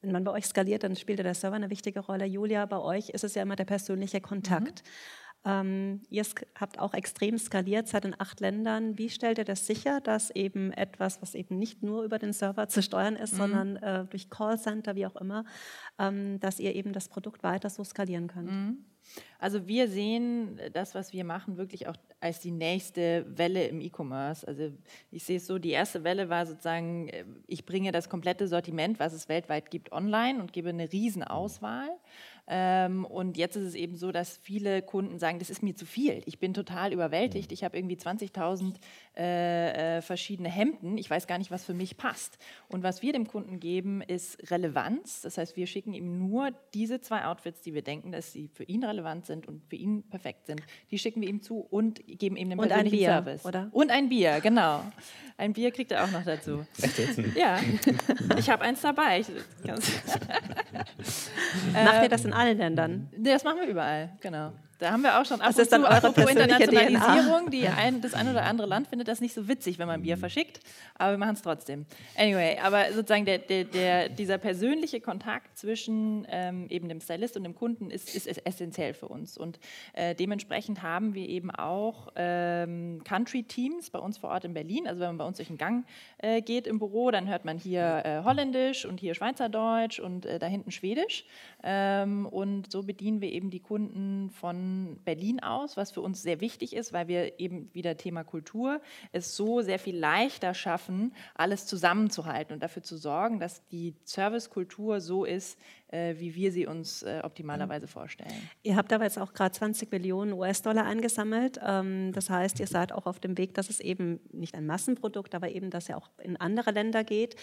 Wenn man bei euch skaliert, dann spielt der Server eine wichtige Rolle. Julia, bei euch ist es ja immer der persönliche Kontakt. Mhm. Ähm, ihr habt auch extrem skaliert, seid in acht Ländern. Wie stellt ihr das sicher, dass eben etwas, was eben nicht nur über den Server zu steuern ist, mhm. sondern äh, durch Callcenter, wie auch immer, ähm, dass ihr eben das Produkt weiter so skalieren könnt? Mhm. Also wir sehen das, was wir machen, wirklich auch als die nächste Welle im E-Commerce. Also ich sehe es so, die erste Welle war sozusagen, äh, ich bringe das komplette Sortiment, was es weltweit gibt, online und gebe eine Riesenauswahl. Ähm, und jetzt ist es eben so, dass viele Kunden sagen, das ist mir zu viel. Ich bin total überwältigt. Mhm. Ich habe irgendwie 20.000 äh, äh, verschiedene Hemden. Ich weiß gar nicht, was für mich passt. Und was wir dem Kunden geben, ist Relevanz. Das heißt, wir schicken ihm nur diese zwei Outfits, die wir denken, dass sie für ihn relevant sind und für ihn perfekt sind. Die schicken wir ihm zu und geben ihm den und persönlichen ein Bier, Service. Oder? Und ein Bier, genau. Ein Bier kriegt er auch noch dazu. Echt jetzt? Ja, ich habe eins dabei. Ich, Macht ihr das in allen Ländern? Das machen wir überall, genau. Da haben wir auch schon ab das ist dann eure Internationalisierung. Die ein, das ein oder andere Land findet das nicht so witzig, wenn man Bier verschickt, aber wir machen es trotzdem. Anyway, aber sozusagen der, der, der, dieser persönliche Kontakt zwischen ähm, eben dem Stylist und dem Kunden ist, ist, ist essentiell für uns. Und äh, dementsprechend haben wir eben auch ähm, Country-Teams bei uns vor Ort in Berlin. Also wenn man bei uns durch den Gang äh, geht im Büro, dann hört man hier äh, Holländisch und hier Schweizerdeutsch und äh, da hinten Schwedisch. Ähm, und so bedienen wir eben die Kunden von Berlin aus, was für uns sehr wichtig ist, weil wir eben wieder Thema Kultur es so sehr viel leichter schaffen, alles zusammenzuhalten und dafür zu sorgen, dass die Servicekultur so ist, wie wir sie uns äh, optimalerweise vorstellen. Ihr habt aber jetzt auch gerade 20 Millionen US-Dollar eingesammelt. Ähm, das heißt, ihr seid auch auf dem Weg, dass es eben nicht ein Massenprodukt, aber eben, dass er auch in andere Länder geht.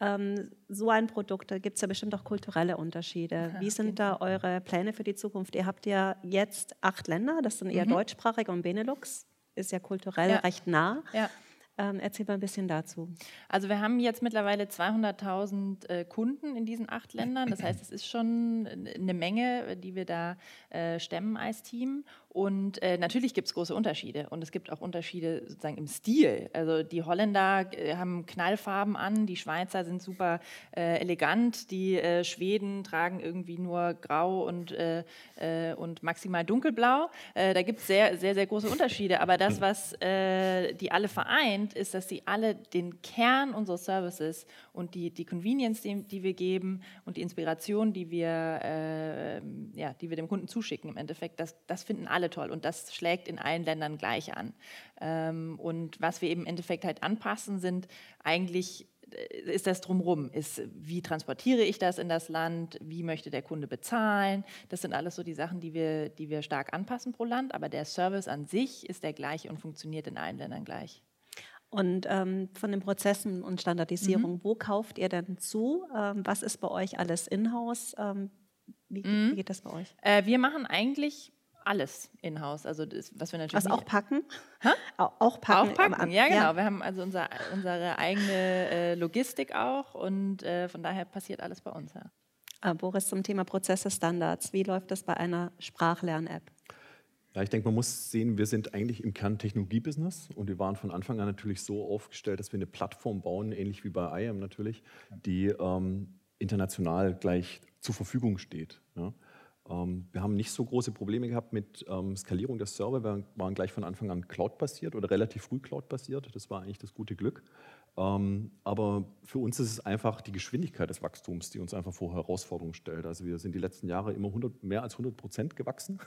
Ähm, so ein Produkt, da gibt es ja bestimmt auch kulturelle Unterschiede. Wie sind da eure Pläne für die Zukunft? Ihr habt ja jetzt acht Länder, das sind eher mhm. deutschsprachig und Benelux, ist ja kulturell ja. recht nah. Ja. Ähm, erzähl mal ein bisschen dazu. Also wir haben jetzt mittlerweile 200.000 äh, Kunden in diesen acht Ländern. Das heißt, es ist schon eine Menge, die wir da äh, stemmen als Team. Und äh, natürlich gibt es große Unterschiede und es gibt auch Unterschiede sozusagen im Stil. Also die Holländer äh, haben Knallfarben an, die Schweizer sind super äh, elegant, die äh, Schweden tragen irgendwie nur grau und, äh, äh, und maximal dunkelblau. da gibt es sehr, sehr, sehr große Unterschiede. Aber das, was die alle vereint, ist, dass sie alle den Kern unserer Services und die, die Convenience, die, die wir geben und die Inspiration, die wir, ja, die wir dem Kunden zuschicken im Endeffekt, das, das finden alle alle toll und das schlägt in allen Ländern gleich an. Ähm, und was wir eben im Endeffekt halt anpassen, sind eigentlich äh, ist das drumherum, ist, wie transportiere ich das in das Land, wie möchte der Kunde bezahlen. Das sind alles so die Sachen, die wir, die wir stark anpassen pro Land, aber der Service an sich ist der gleiche und funktioniert in allen Ländern gleich. Und ähm, von den Prozessen und Standardisierung, mhm. wo kauft ihr denn zu? Ähm, was ist bei euch alles in-house? Ähm, wie, mhm. wie, geht das bei euch? Äh, wir machen eigentlich alles in-house. Also das, was wir natürlich. Was auch packen? Hä? Auch packen. Auch packen, ja genau. Ja. Wir haben also unser, unsere eigene äh, Logistik auch und äh, von daher passiert alles bei uns. Ja. Ah, Boris, zum Thema Prozesse, Standards. Wie läuft das bei einer Sprachlern-App? Ja, ich denke, man muss sehen, wir sind eigentlich im Kern Technologie-Business und wir waren von Anfang an natürlich so aufgestellt, dass wir eine Plattform bauen, ähnlich wie bei IAM natürlich, die ähm, international gleich zur Verfügung steht. Ja. Ähm, wir haben nicht so große Probleme gehabt mit ähm, Skalierung der Server. Wir waren gleich von Anfang an Cloud-basiert oder relativ früh Cloud-basiert. Das war eigentlich das gute Glück. Ähm, aber für uns ist es einfach die Geschwindigkeit des Wachstums, die uns einfach vor Herausforderungen stellt. Also wir sind die letzten Jahre immer 100, mehr als 100 Prozent gewachsen.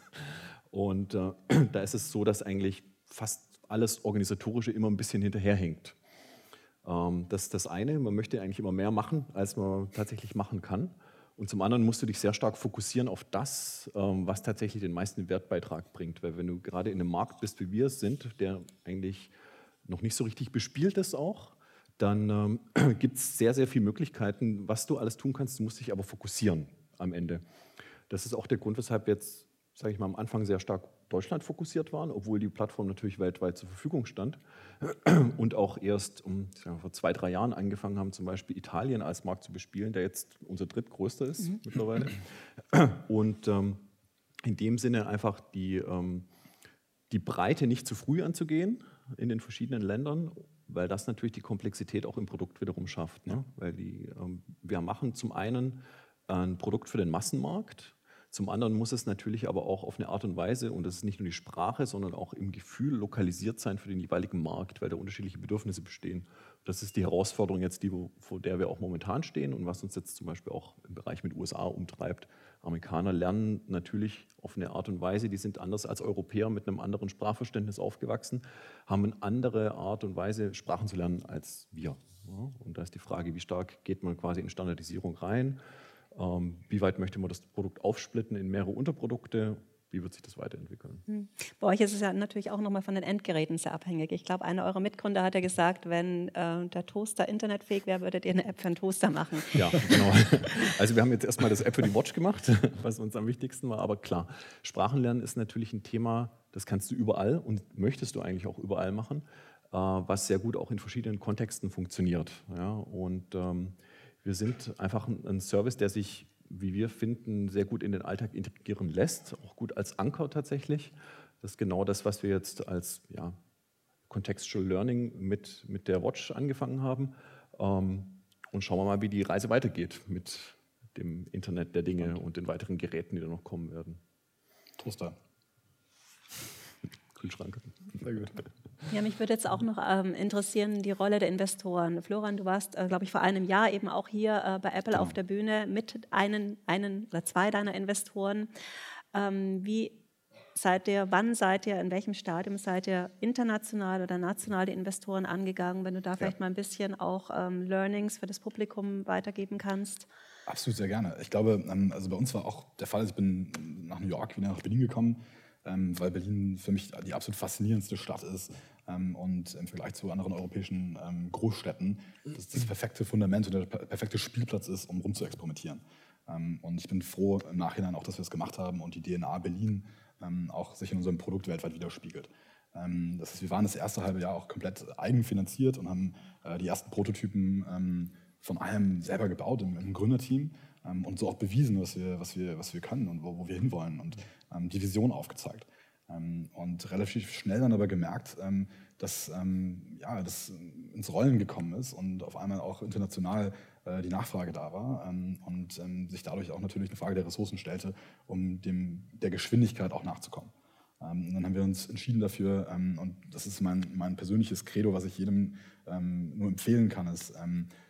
Und äh, da ist es so, dass eigentlich fast alles Organisatorische immer ein bisschen hinterherhängt. Das ist das eine. Man möchte eigentlich immer mehr machen, als man tatsächlich machen kann. Und zum anderen musst du dich sehr stark fokussieren auf das, ähm, was tatsächlich den meisten Wertbeitrag bringt. Weil wenn du gerade in einem Markt bist, wie wir es sind, der eigentlich noch nicht so richtig bespielt ist auch, dann ähm, gibt es sehr, sehr viele Möglichkeiten, was du alles tun kannst. Du musst dich aber fokussieren am Ende. Das ist auch der Grund, weshalb jetzt, sage ich mal, am Anfang sehr stark Deutschland fokussiert waren, obwohl die Plattform natürlich weltweit zur Verfügung stand und auch erst um, vor zwei, drei Jahren angefangen haben, zum Beispiel Italien als Markt zu bespielen, der jetzt unser drittgrößter ist mhm. mittlerweile. Und ähm, in dem Sinne einfach die, ähm, die Breite nicht zu früh anzugehen in den verschiedenen Ländern, weil das natürlich die Komplexität auch im Produkt wiederum schafft. Ne? Weil die, ähm, wir machen zum einen ein Produkt für den Massenmarkt, zum anderen muss es natürlich aber auch auf eine Art und Weise, und das ist nicht nur die Sprache, sondern auch im Gefühl lokalisiert sein für den jeweiligen Markt, weil da unterschiedliche Bedürfnisse bestehen. Das ist die Herausforderung jetzt, die, vor der wir auch momentan stehen und was uns jetzt zum Beispiel auch im Bereich mit USA umtreibt. Amerikaner lernen natürlich auf eine Art und Weise, die sind anders als Europäer mit einem anderen Sprachverständnis aufgewachsen, haben eine andere Art und Weise, Sprachen zu lernen als wir. Und da ist die Frage, wie stark geht man quasi in Standardisierung rein? Ähm, wie weit möchte man das Produkt aufsplitten in mehrere Unterprodukte? Wie wird sich das weiterentwickeln? Hm. Bei euch ist es ja natürlich auch nochmal von den Endgeräten sehr abhängig. Ich glaube, einer eurer Mitgründer hat ja gesagt, wenn äh, der Toaster internetfähig wäre, würdet ihr eine App für einen Toaster machen. Ja, genau. Also wir haben jetzt erstmal das App für die Watch gemacht, was uns am wichtigsten war. Aber klar, Sprachenlernen ist natürlich ein Thema, das kannst du überall und möchtest du eigentlich auch überall machen, äh, was sehr gut auch in verschiedenen Kontexten funktioniert. Ja, und ähm, wir sind einfach ein Service, der sich, wie wir finden, sehr gut in den Alltag integrieren lässt, auch gut als Anker tatsächlich. Das ist genau das, was wir jetzt als ja, Contextual Learning mit, mit der Watch angefangen haben. Ähm, und schauen wir mal, wie die Reise weitergeht mit dem Internet der Dinge und den weiteren Geräten, die da noch kommen werden. Toaster. Kühlschrank. Sehr gut. Ja, mich würde jetzt auch noch ähm, interessieren, die Rolle der Investoren. Florian, du warst, äh, glaube ich, vor einem Jahr eben auch hier äh, bei Apple genau. auf der Bühne mit einen, einen oder zwei deiner Investoren. Ähm, wie seid ihr, wann seid ihr, in welchem Stadium seid ihr international oder national die Investoren angegangen? Wenn du da vielleicht mal ein bisschen auch ähm, Learnings für das Publikum weitergeben kannst. Absolut, sehr gerne. Ich glaube, ähm, also bei uns war auch der Fall, ich bin nach New York wieder nach Berlin gekommen, ähm, weil Berlin für mich die absolut faszinierendste Stadt ist ähm, und im Vergleich zu anderen europäischen Großstädten das, das perfekte Fundament und der perfekte Spielplatz ist, um rumzuexperimentieren. Und ich bin froh im Nachhinein auch, dass wir es gemacht haben und die DNA Berlin auch sich in unserem Produkt weltweit widerspiegelt. Das heißt, wir waren das erste halbe Jahr auch komplett eigenfinanziert und haben äh, die ersten Prototypen von allem selber gebaut im, im Gründerteam ähm, und so auch bewiesen, was wir, was wir, was wir können und wo, wo wir hinwollen und ähm, die Vision aufgezeigt. Ähm, und relativ schnell dann aber gemerkt, ähm, dass ähm, ja, das ins Rollen gekommen ist und auf einmal auch international äh, die Nachfrage da war ähm, und sich dadurch auch natürlich eine Frage der Ressourcen stellte, um dem, der Geschwindigkeit auch nachzukommen. und dann haben wir uns entschieden dafür, und das ist mein, mein persönliches Credo, was ich jedem nur empfehlen kann, ist,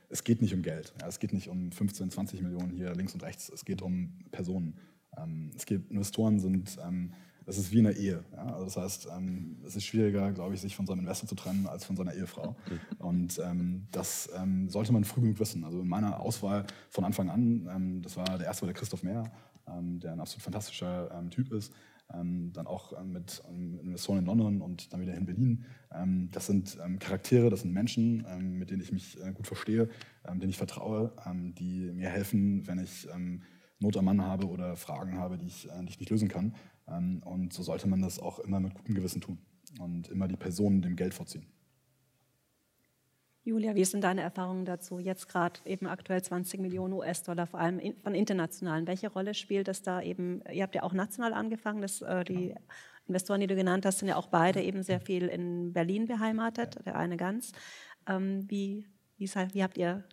es geht nicht um Geld. Ja, es geht nicht um 15, 20 Millionen hier links und rechts. Es geht um Personen. Ähm, es geht, Investoren sind, ähm, es ist wie eine Ehe. Ja? Also das heißt, ähm, es ist schwieriger, glaube ich, sich von seinem Investor zu trennen als von seiner Ehefrau. Und das sollte man früh genug wissen. Also in meiner Auswahl von Anfang an, das war der erste war der Christoph Mehr, der ein absolut fantastischer Typ ist ähm, dann auch ähm, mit Investoren in London und dann wieder in Berlin. Das sind Charaktere, das sind Menschen, mit denen ich mich äh, gut verstehe, denen ich vertraue, die mir helfen, wenn ich Not am Mann habe oder Fragen habe, die ich, äh, die ich nicht lösen kann. und so sollte man das auch immer mit gutem Gewissen tun und immer die Personen dem Geld vorziehen. Julia, wie sind deine Erfahrungen dazu? Jetzt gerade eben aktuell 20 Millionen US-Dollar, vor allem von internationalen. Welche Rolle spielt das da eben? Ihr habt ja auch national angefangen. Das, äh, die Investoren, die du genannt hast, sind ja auch beide eben sehr viel in Berlin beheimatet, der eine ganz. Ähm, wie, wie, wie habt ihr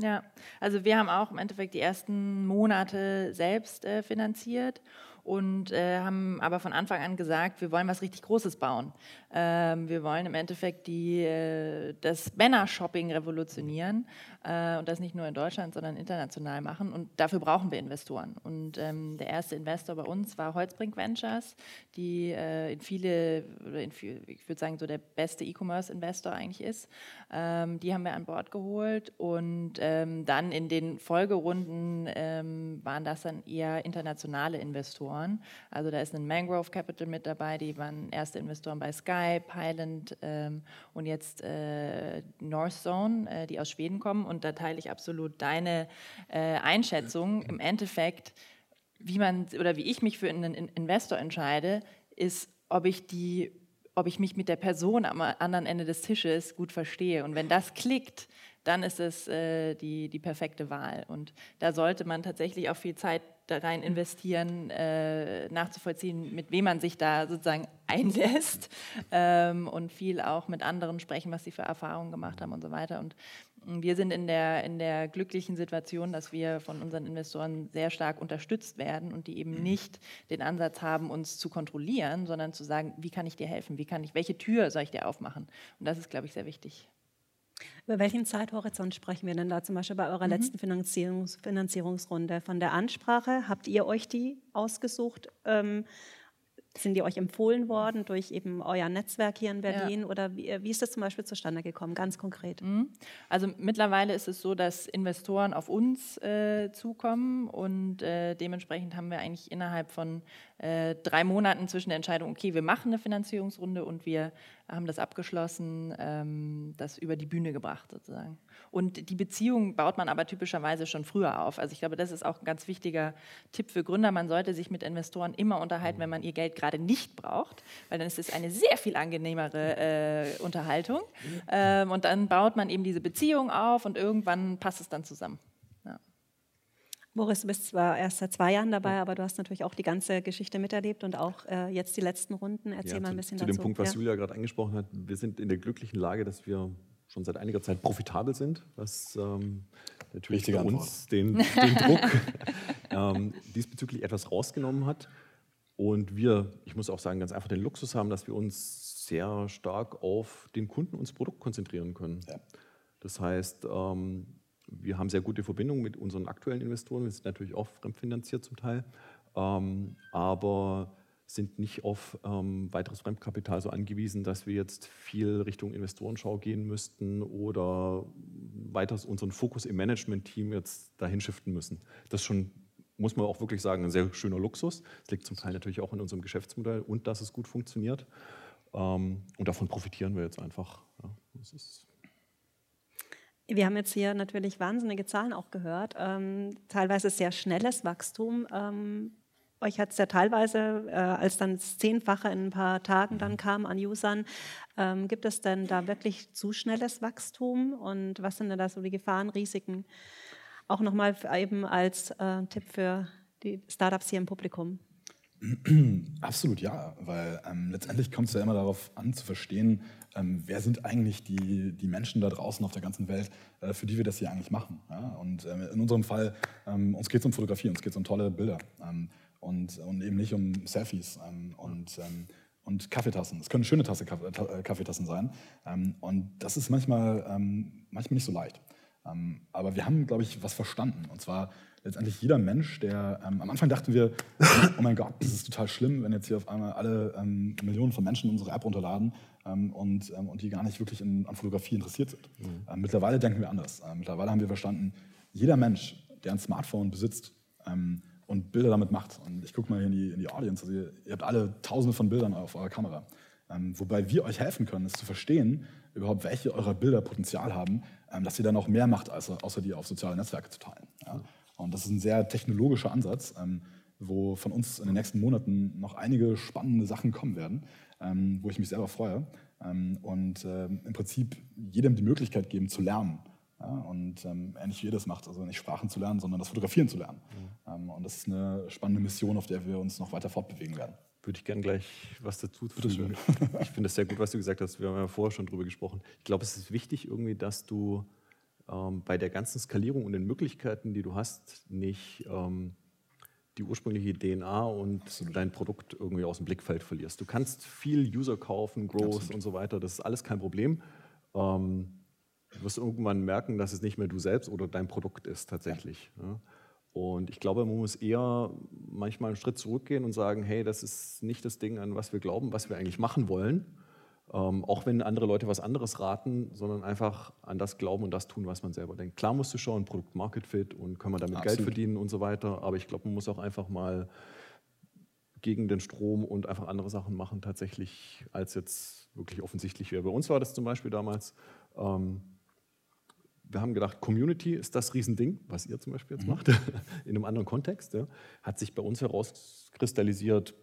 ja, also wir haben auch im Endeffekt die ersten Monate selbst äh, finanziert und äh, haben aber von Anfang an gesagt, wir wollen was richtig Großes bauen. Ähm, wir wollen im Endeffekt die, äh, das Männer-Shopping revolutionieren äh, und das nicht nur in Deutschland, sondern international machen. Und dafür brauchen wir Investoren. Und ähm, der erste Investor bei uns war Holzbrink Ventures, die äh, in viele, in viel, ich würde sagen, so der beste E-Commerce-Investor eigentlich ist. Ähm, die haben wir an Bord geholt und ähm, dann in den Folgerunden ähm, waren das dann eher internationale Investoren. Also da ist ein Mangrove Capital mit dabei, die waren erste Investoren bei Sky, Pyland ähm, und jetzt äh, North Zone, äh, die aus Schweden kommen und da teile ich absolut deine äh, Einschätzung. Im Endeffekt, wie man oder wie ich mich für einen Investor entscheide, ist, ob ich die ob ich mich mit der Person am anderen Ende des Tisches gut verstehe. Und wenn das klickt, dann ist es äh, die, die perfekte Wahl. Und da sollte man tatsächlich auch viel Zeit da rein investieren, äh, nachzuvollziehen, mit wem man sich da sozusagen einlässt ähm, und viel auch mit anderen sprechen, was sie für Erfahrungen gemacht haben und so weiter. Und wir sind in der, in der glücklichen Situation, dass wir von unseren Investoren sehr stark unterstützt werden und die eben mhm. nicht den Ansatz haben, uns zu kontrollieren, sondern zu sagen, wie kann ich dir helfen, wie kann ich, welche Tür soll ich dir aufmachen? Und das ist, glaube ich, sehr wichtig. Über welchen Zeithorizont sprechen wir denn da zum Beispiel bei eurer mhm. letzten Finanzierungs Finanzierungsrunde? Von der Ansprache, habt ihr euch die ausgesucht? Ähm, sind die euch empfohlen worden durch eben euer Netzwerk hier in Berlin? Ja. Oder wie, wie, ist das zum Beispiel zustande gekommen, ganz konkret? Mhm. Also mittlerweile ist es so, dass Investoren auf uns äh, zukommen und äh, dementsprechend haben wir eigentlich innerhalb von äh, drei Monaten zwischen der Entscheidung, okay, wir machen eine Finanzierungsrunde und wir haben das abgeschlossen, ähm, das über die Bühne gebracht sozusagen. Und die Beziehung baut man aber typischerweise schon früher auf. Also ich glaube, das ist auch ein ganz wichtiger Tipp für Gründer. Man sollte sich mit Investoren immer unterhalten, wenn man ihr Geld gerade nicht braucht, weil dann ist es eine sehr viel angenehmere äh, Unterhaltung. Ähm, und dann baut man eben diese Beziehung auf und irgendwann passt es dann zusammen. Boris, du bist zwar erst seit zwei Jahren dabei, aber du hast natürlich auch die ganze Geschichte miterlebt und auch äh, jetzt die letzten Runden. Erzähl ja, mal ein bisschen zu, dazu. Zu dem Punkt, was ja. Julia gerade angesprochen hat, wir sind in der glücklichen Lage, dass wir schon seit einiger Zeit profitabel sind, was ähm, natürlich für uns den, den Druck ähm, diesbezüglich etwas rausgenommen hat. Und wir, ich muss auch sagen, ganz einfach den Luxus haben, dass wir uns sehr stark auf den Kunden und das Produkt konzentrieren können. Ja. Das heißt, ähm, wir haben sehr gute Verbindungen mit unseren aktuellen Investoren. Wir sind natürlich auch fremdfinanziert zum Teil. Ähm, aber sind nicht auf ähm, weiteres Fremdkapital so angewiesen, dass wir jetzt viel Richtung Investorenschau gehen müssten oder weiter unseren Fokus im Management-Team jetzt dahin shiften müssen. Das ist schon, muss man auch wirklich sagen, ein sehr schöner Luxus. Das liegt zum Teil natürlich auch in unserem Geschäftsmodell und dass es gut funktioniert. Ähm, und davon profitieren wir jetzt einfach. Ja, wir haben jetzt hier natürlich wahnsinnige Zahlen auch gehört, ähm, teilweise sehr schnelles Wachstum. Ähm, euch hat es ja teilweise, äh, als dann das Zehnfache in ein paar Tagen dann kam an Usern, ähm, gibt es denn da wirklich zu schnelles Wachstum und was sind denn da so die Gefahren, Risiken? Auch nochmal eben als äh, Tipp für die Startups hier im Publikum. Absolut ja, weil ähm, letztendlich kommt es ja immer darauf an zu verstehen, ähm, wer sind eigentlich die, die Menschen da draußen auf der ganzen Welt, äh, für die wir das hier eigentlich machen. Ja? Und ähm, in unserem Fall, ähm, uns geht es um Fotografie, uns geht es um tolle Bilder. Ähm, und, und eben nicht um Selfies ähm, und, und Kaffeetassen. Es können schöne Tasse, äh, Kaffeetassen sein. Und das ist manchmal, manchmal nicht so leicht. Aber wir haben, glaube ich, was verstanden. Und zwar letztendlich jeder Mensch, der ähm, am Anfang dachten wir, oh mein Gott, das ist total schlimm, wenn jetzt hier auf einmal alle Millionen von Menschen unsere App runterladen und, und die gar nicht wirklich in, an Fotografie interessiert sind. Mhm. mittlerweile denken wir anders. mittlerweile haben wir verstanden, jeder Mensch, der ein Smartphone besitzt, und Bilder damit macht. Und ich gucke mal hier in die, in die Audience. Also ihr, ihr, habt alle tausende von Bildern auf eurer Kamera. Ähm, wobei wir euch helfen können, es zu verstehen, überhaupt welche eurer Bilder Potenzial haben, ähm, dass ihr dann auch mehr macht, als, außer die auf soziale Netzwerke zu teilen. Ja? Und das ist ein sehr technologischer Ansatz, ähm, wo von uns in den nächsten Monaten noch einige spannende Sachen kommen werden, ähm, wo ich mich selber freue. Ähm, und ähm, im Prinzip jedem die Möglichkeit geben zu lernen ja, und ähm, ähnlich wie ihr das macht, also nicht Sprachen zu lernen, sondern das Fotografieren zu lernen. Mhm. Ähm, und das ist eine spannende Mission, auf der wir uns noch weiter fortbewegen werden. Würde ich gerne gleich was dazu fügen. ich finde es sehr gut, was du gesagt hast. Wir haben ja vorher schon drüber gesprochen. Ich glaube, es ist wichtig irgendwie, dass du ähm, bei der ganzen Skalierung und den Möglichkeiten, die du hast, nicht ähm, die ursprüngliche DNA und Absolut. dein Produkt irgendwie aus dem Blickfeld verlierst. Du kannst viel User kaufen, Growth Absolut. und so weiter. Das ist alles kein Problem. Ähm, Du wirst irgendwann merken, dass es nicht mehr du selbst oder dein Produkt ist tatsächlich. Ja. Und ich glaube, man muss eher manchmal einen Schritt zurückgehen und sagen, hey, das ist nicht das Ding, an was wir glauben, was wir eigentlich machen wollen. Ähm, auch wenn andere Leute was anderes raten, sondern einfach an das glauben und das tun, was man selber denkt. Klar musst du schauen, Produkt Market Fit und können wir damit Absolut. Geld verdienen und so weiter. Aber ich glaube, man muss auch einfach mal gegen den Strom und einfach andere Sachen machen, tatsächlich, als jetzt wirklich offensichtlich wäre. Bei uns war das zum Beispiel damals. Ähm, wir haben gedacht, Community ist das Riesending, was ihr zum Beispiel jetzt mhm. macht, in einem anderen Kontext. Ja, hat sich bei uns herauskristallisiert,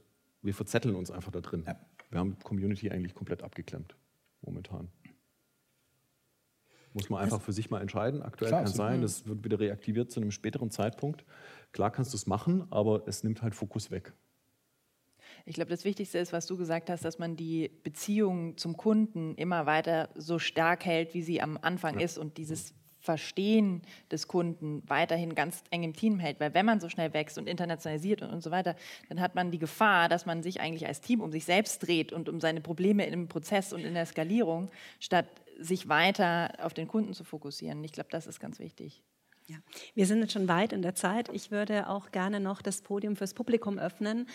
wir verzetteln uns einfach da drin. Ja. Wir haben Community eigentlich komplett abgeklemmt, momentan. Muss man einfach für sich mal entscheiden. Aktuell Klar, kann es sein, das wird wieder reaktiviert zu einem späteren Zeitpunkt. Klar kannst du es machen, aber es nimmt halt Fokus weg. Ich glaube, das Wichtigste ist, was du gesagt hast, dass man die Beziehung zum Kunden immer weiter so stark hält, wie sie am Anfang ja. ist und dieses Verstehen des Kunden weiterhin ganz eng im Team hält. Weil wenn man so schnell wächst und internationalisiert und, und so weiter, dann hat man die Gefahr, dass man sich eigentlich als Team um sich selbst dreht und um seine Probleme im Prozess und in der Skalierung, statt sich weiter auf den Kunden zu fokussieren. Ich glaube, das ist ganz wichtig. Ja. Wir sind jetzt schon weit in der Zeit. Ich würde auch gerne noch das Podium fürs Publikum öffnen.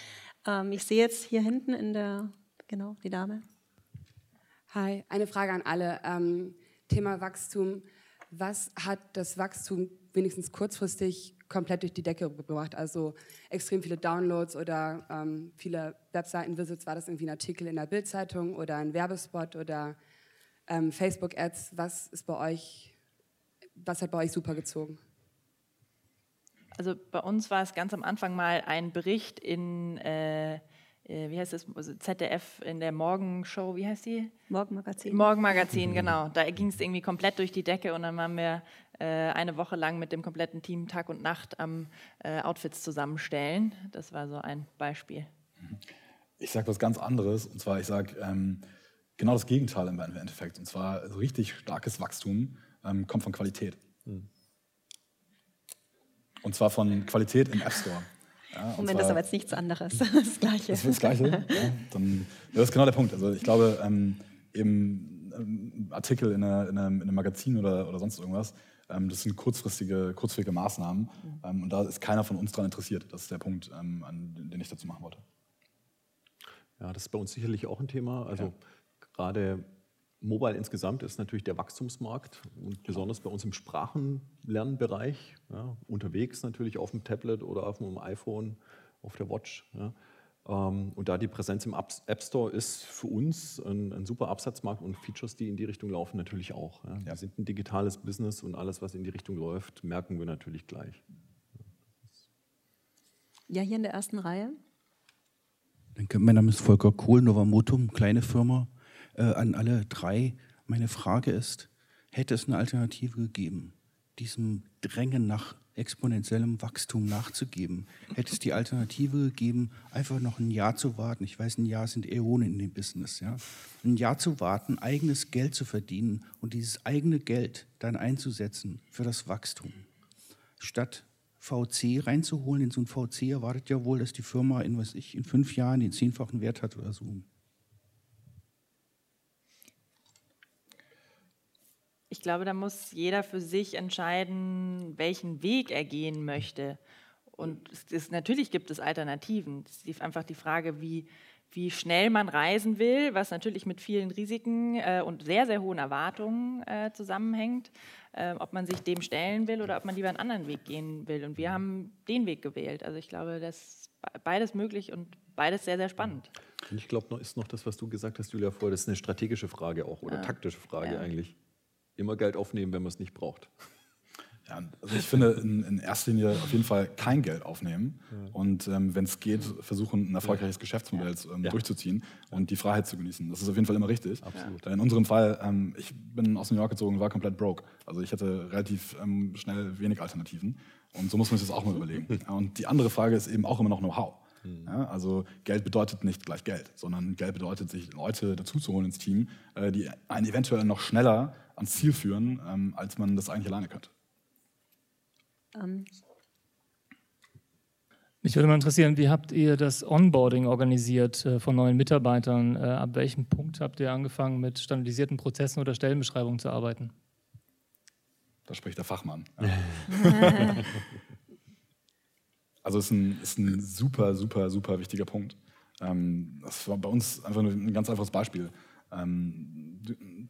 Ähm, ich sehe jetzt hier hinten in der, genau, die Dame. Hi, eine Frage an alle. Ähm, Thema Wachstum. Was hat das Wachstum wenigstens kurzfristig komplett durch die Decke gebracht? Also extrem viele Downloads oder ähm, viele Webseiten-Visits. War das irgendwie ein Artikel in der Bildzeitung oder ein Werbespot oder ähm, Facebook-Ads? Was ist bei euch was hat bei euch super gezogen? Also bei uns war es ganz am Anfang mal ein Bericht in, äh, wie heißt es, also ZDF in der Morgenshow, wie heißt die? Morgenmagazin. Morgenmagazin, genau. Da ging es irgendwie komplett durch die Decke und dann waren wir äh, eine Woche lang mit dem kompletten Team Tag und Nacht am äh, Outfits zusammenstellen. Das war so ein Beispiel. Ich sage was ganz anderes und zwar, ich sage ähm, genau das Gegenteil im Endeffekt und zwar so richtig starkes Wachstum ähm, kommt von Qualität. Mhm. Und zwar von Qualität im App Store. Ja, Moment, das ist aber jetzt nichts anderes. Das Gleiche. Das ist das Gleiche? Ja, dann, das ist genau der Punkt. Also ich glaube, ähm, eben ähm, Artikel in, einer, in, einem, in, einem, Magazin oder, oder sonst irgendwas, ähm, das sind kurzfristige, kurzfristige Maßnahmen. Mhm. Ähm, und da ist keiner von uns daran interessiert. Das ist der Punkt, ähm, an, den ich dazu machen wollte. Ja, das ist bei uns sicherlich auch ein Thema. Also ja. gerade Mobile insgesamt ist natürlich der Wachstumsmarkt und besonders bei uns im Sprachenlernbereich, ja, unterwegs natürlich auf dem Tablet oder auf dem iPhone, auf der Watch. Ja. Ähm, und da die Präsenz im App Store ist für uns ein, ein, super Absatzmarkt und Features, die in die Richtung laufen, natürlich auch. Ja. Wir sind ein digitales Business und alles, was in die Richtung läuft, merken wir natürlich gleich. Ja, hier in der ersten Reihe. Danke, mein Name ist Volker Kohl, Novamotum, kleine Firma äh, an alle drei. Meine Frage ist, hätte es eine Alternative gegeben, diesem Drängen nach exponentiellem Wachstum nachzugeben? Hätte es die Alternative gegeben, einfach noch ein Jahr zu warten? Ich weiß, ein Jahr sind Äonen in dem Business. Ja? Ein Jahr zu warten, eigenes Geld zu verdienen und dieses eigene Geld dann einzusetzen für das Wachstum. Statt VC reinzuholen, in so ein VC erwartet ja wohl, dass die Firma in, was ich, in fünf Jahren den zehnfachen Wert hat oder so. Ich glaube, da muss jeder für sich entscheiden, welchen Weg er gehen möchte. Und es ist, natürlich gibt es Alternativen. Es ist einfach die Frage, wie, wie schnell man reisen will, was natürlich mit vielen Risiken äh, und sehr, sehr hohen Erwartungen äh, zusammenhängt, äh, ob man sich dem stellen will oder ob man lieber einen anderen Weg gehen will. Und wir haben den Weg gewählt. Also ich glaube, das ist beides möglich und beides sehr, sehr spannend. Und ich glaube, noch ist noch das, was du gesagt hast, Julia, vorher, das ist eine strategische Frage auch oder ja. taktische Frage ja. eigentlich immer Geld aufnehmen, wenn man es nicht braucht. Ja, also ich finde in, in, erster Linie auf jeden Fall kein Geld aufnehmen ja. und ähm, wenn es geht, versuchen, ein erfolgreiches Geschäftsmodell ähm, ja. durchzuziehen und die Freiheit zu genießen. Das ist auf jeden Fall immer richtig. Absolut. In unserem Fall, ähm, ich bin aus New York gezogen und war komplett broke. Also ich hatte relativ ähm, schnell wenig Alternativen und so muss man sich das auch mal überlegen. Und die andere Frage ist eben auch immer noch Know-how. Mhm. Ja, also Geld bedeutet nicht gleich Geld, sondern Geld bedeutet, sich Leute dazuzuholen ins Team, äh, die einen eventuell noch schneller ans Ziel führen, ähm, als man das eigentlich alleine könnte. Ähm. Mich würde mal interessieren, wie habt ihr das Onboarding organisiert äh, von neuen Mitarbeitern? Äh, ab welchem Punkt habt ihr angefangen, mit standardisierten Prozessen oder Stellenbeschreibungen zu arbeiten? Da spricht der Fachmann. also es ist ein, ist ein super, super, super wichtiger Punkt. Ähm, das war bei uns einfach ein ganz einfaches Beispiel ähm,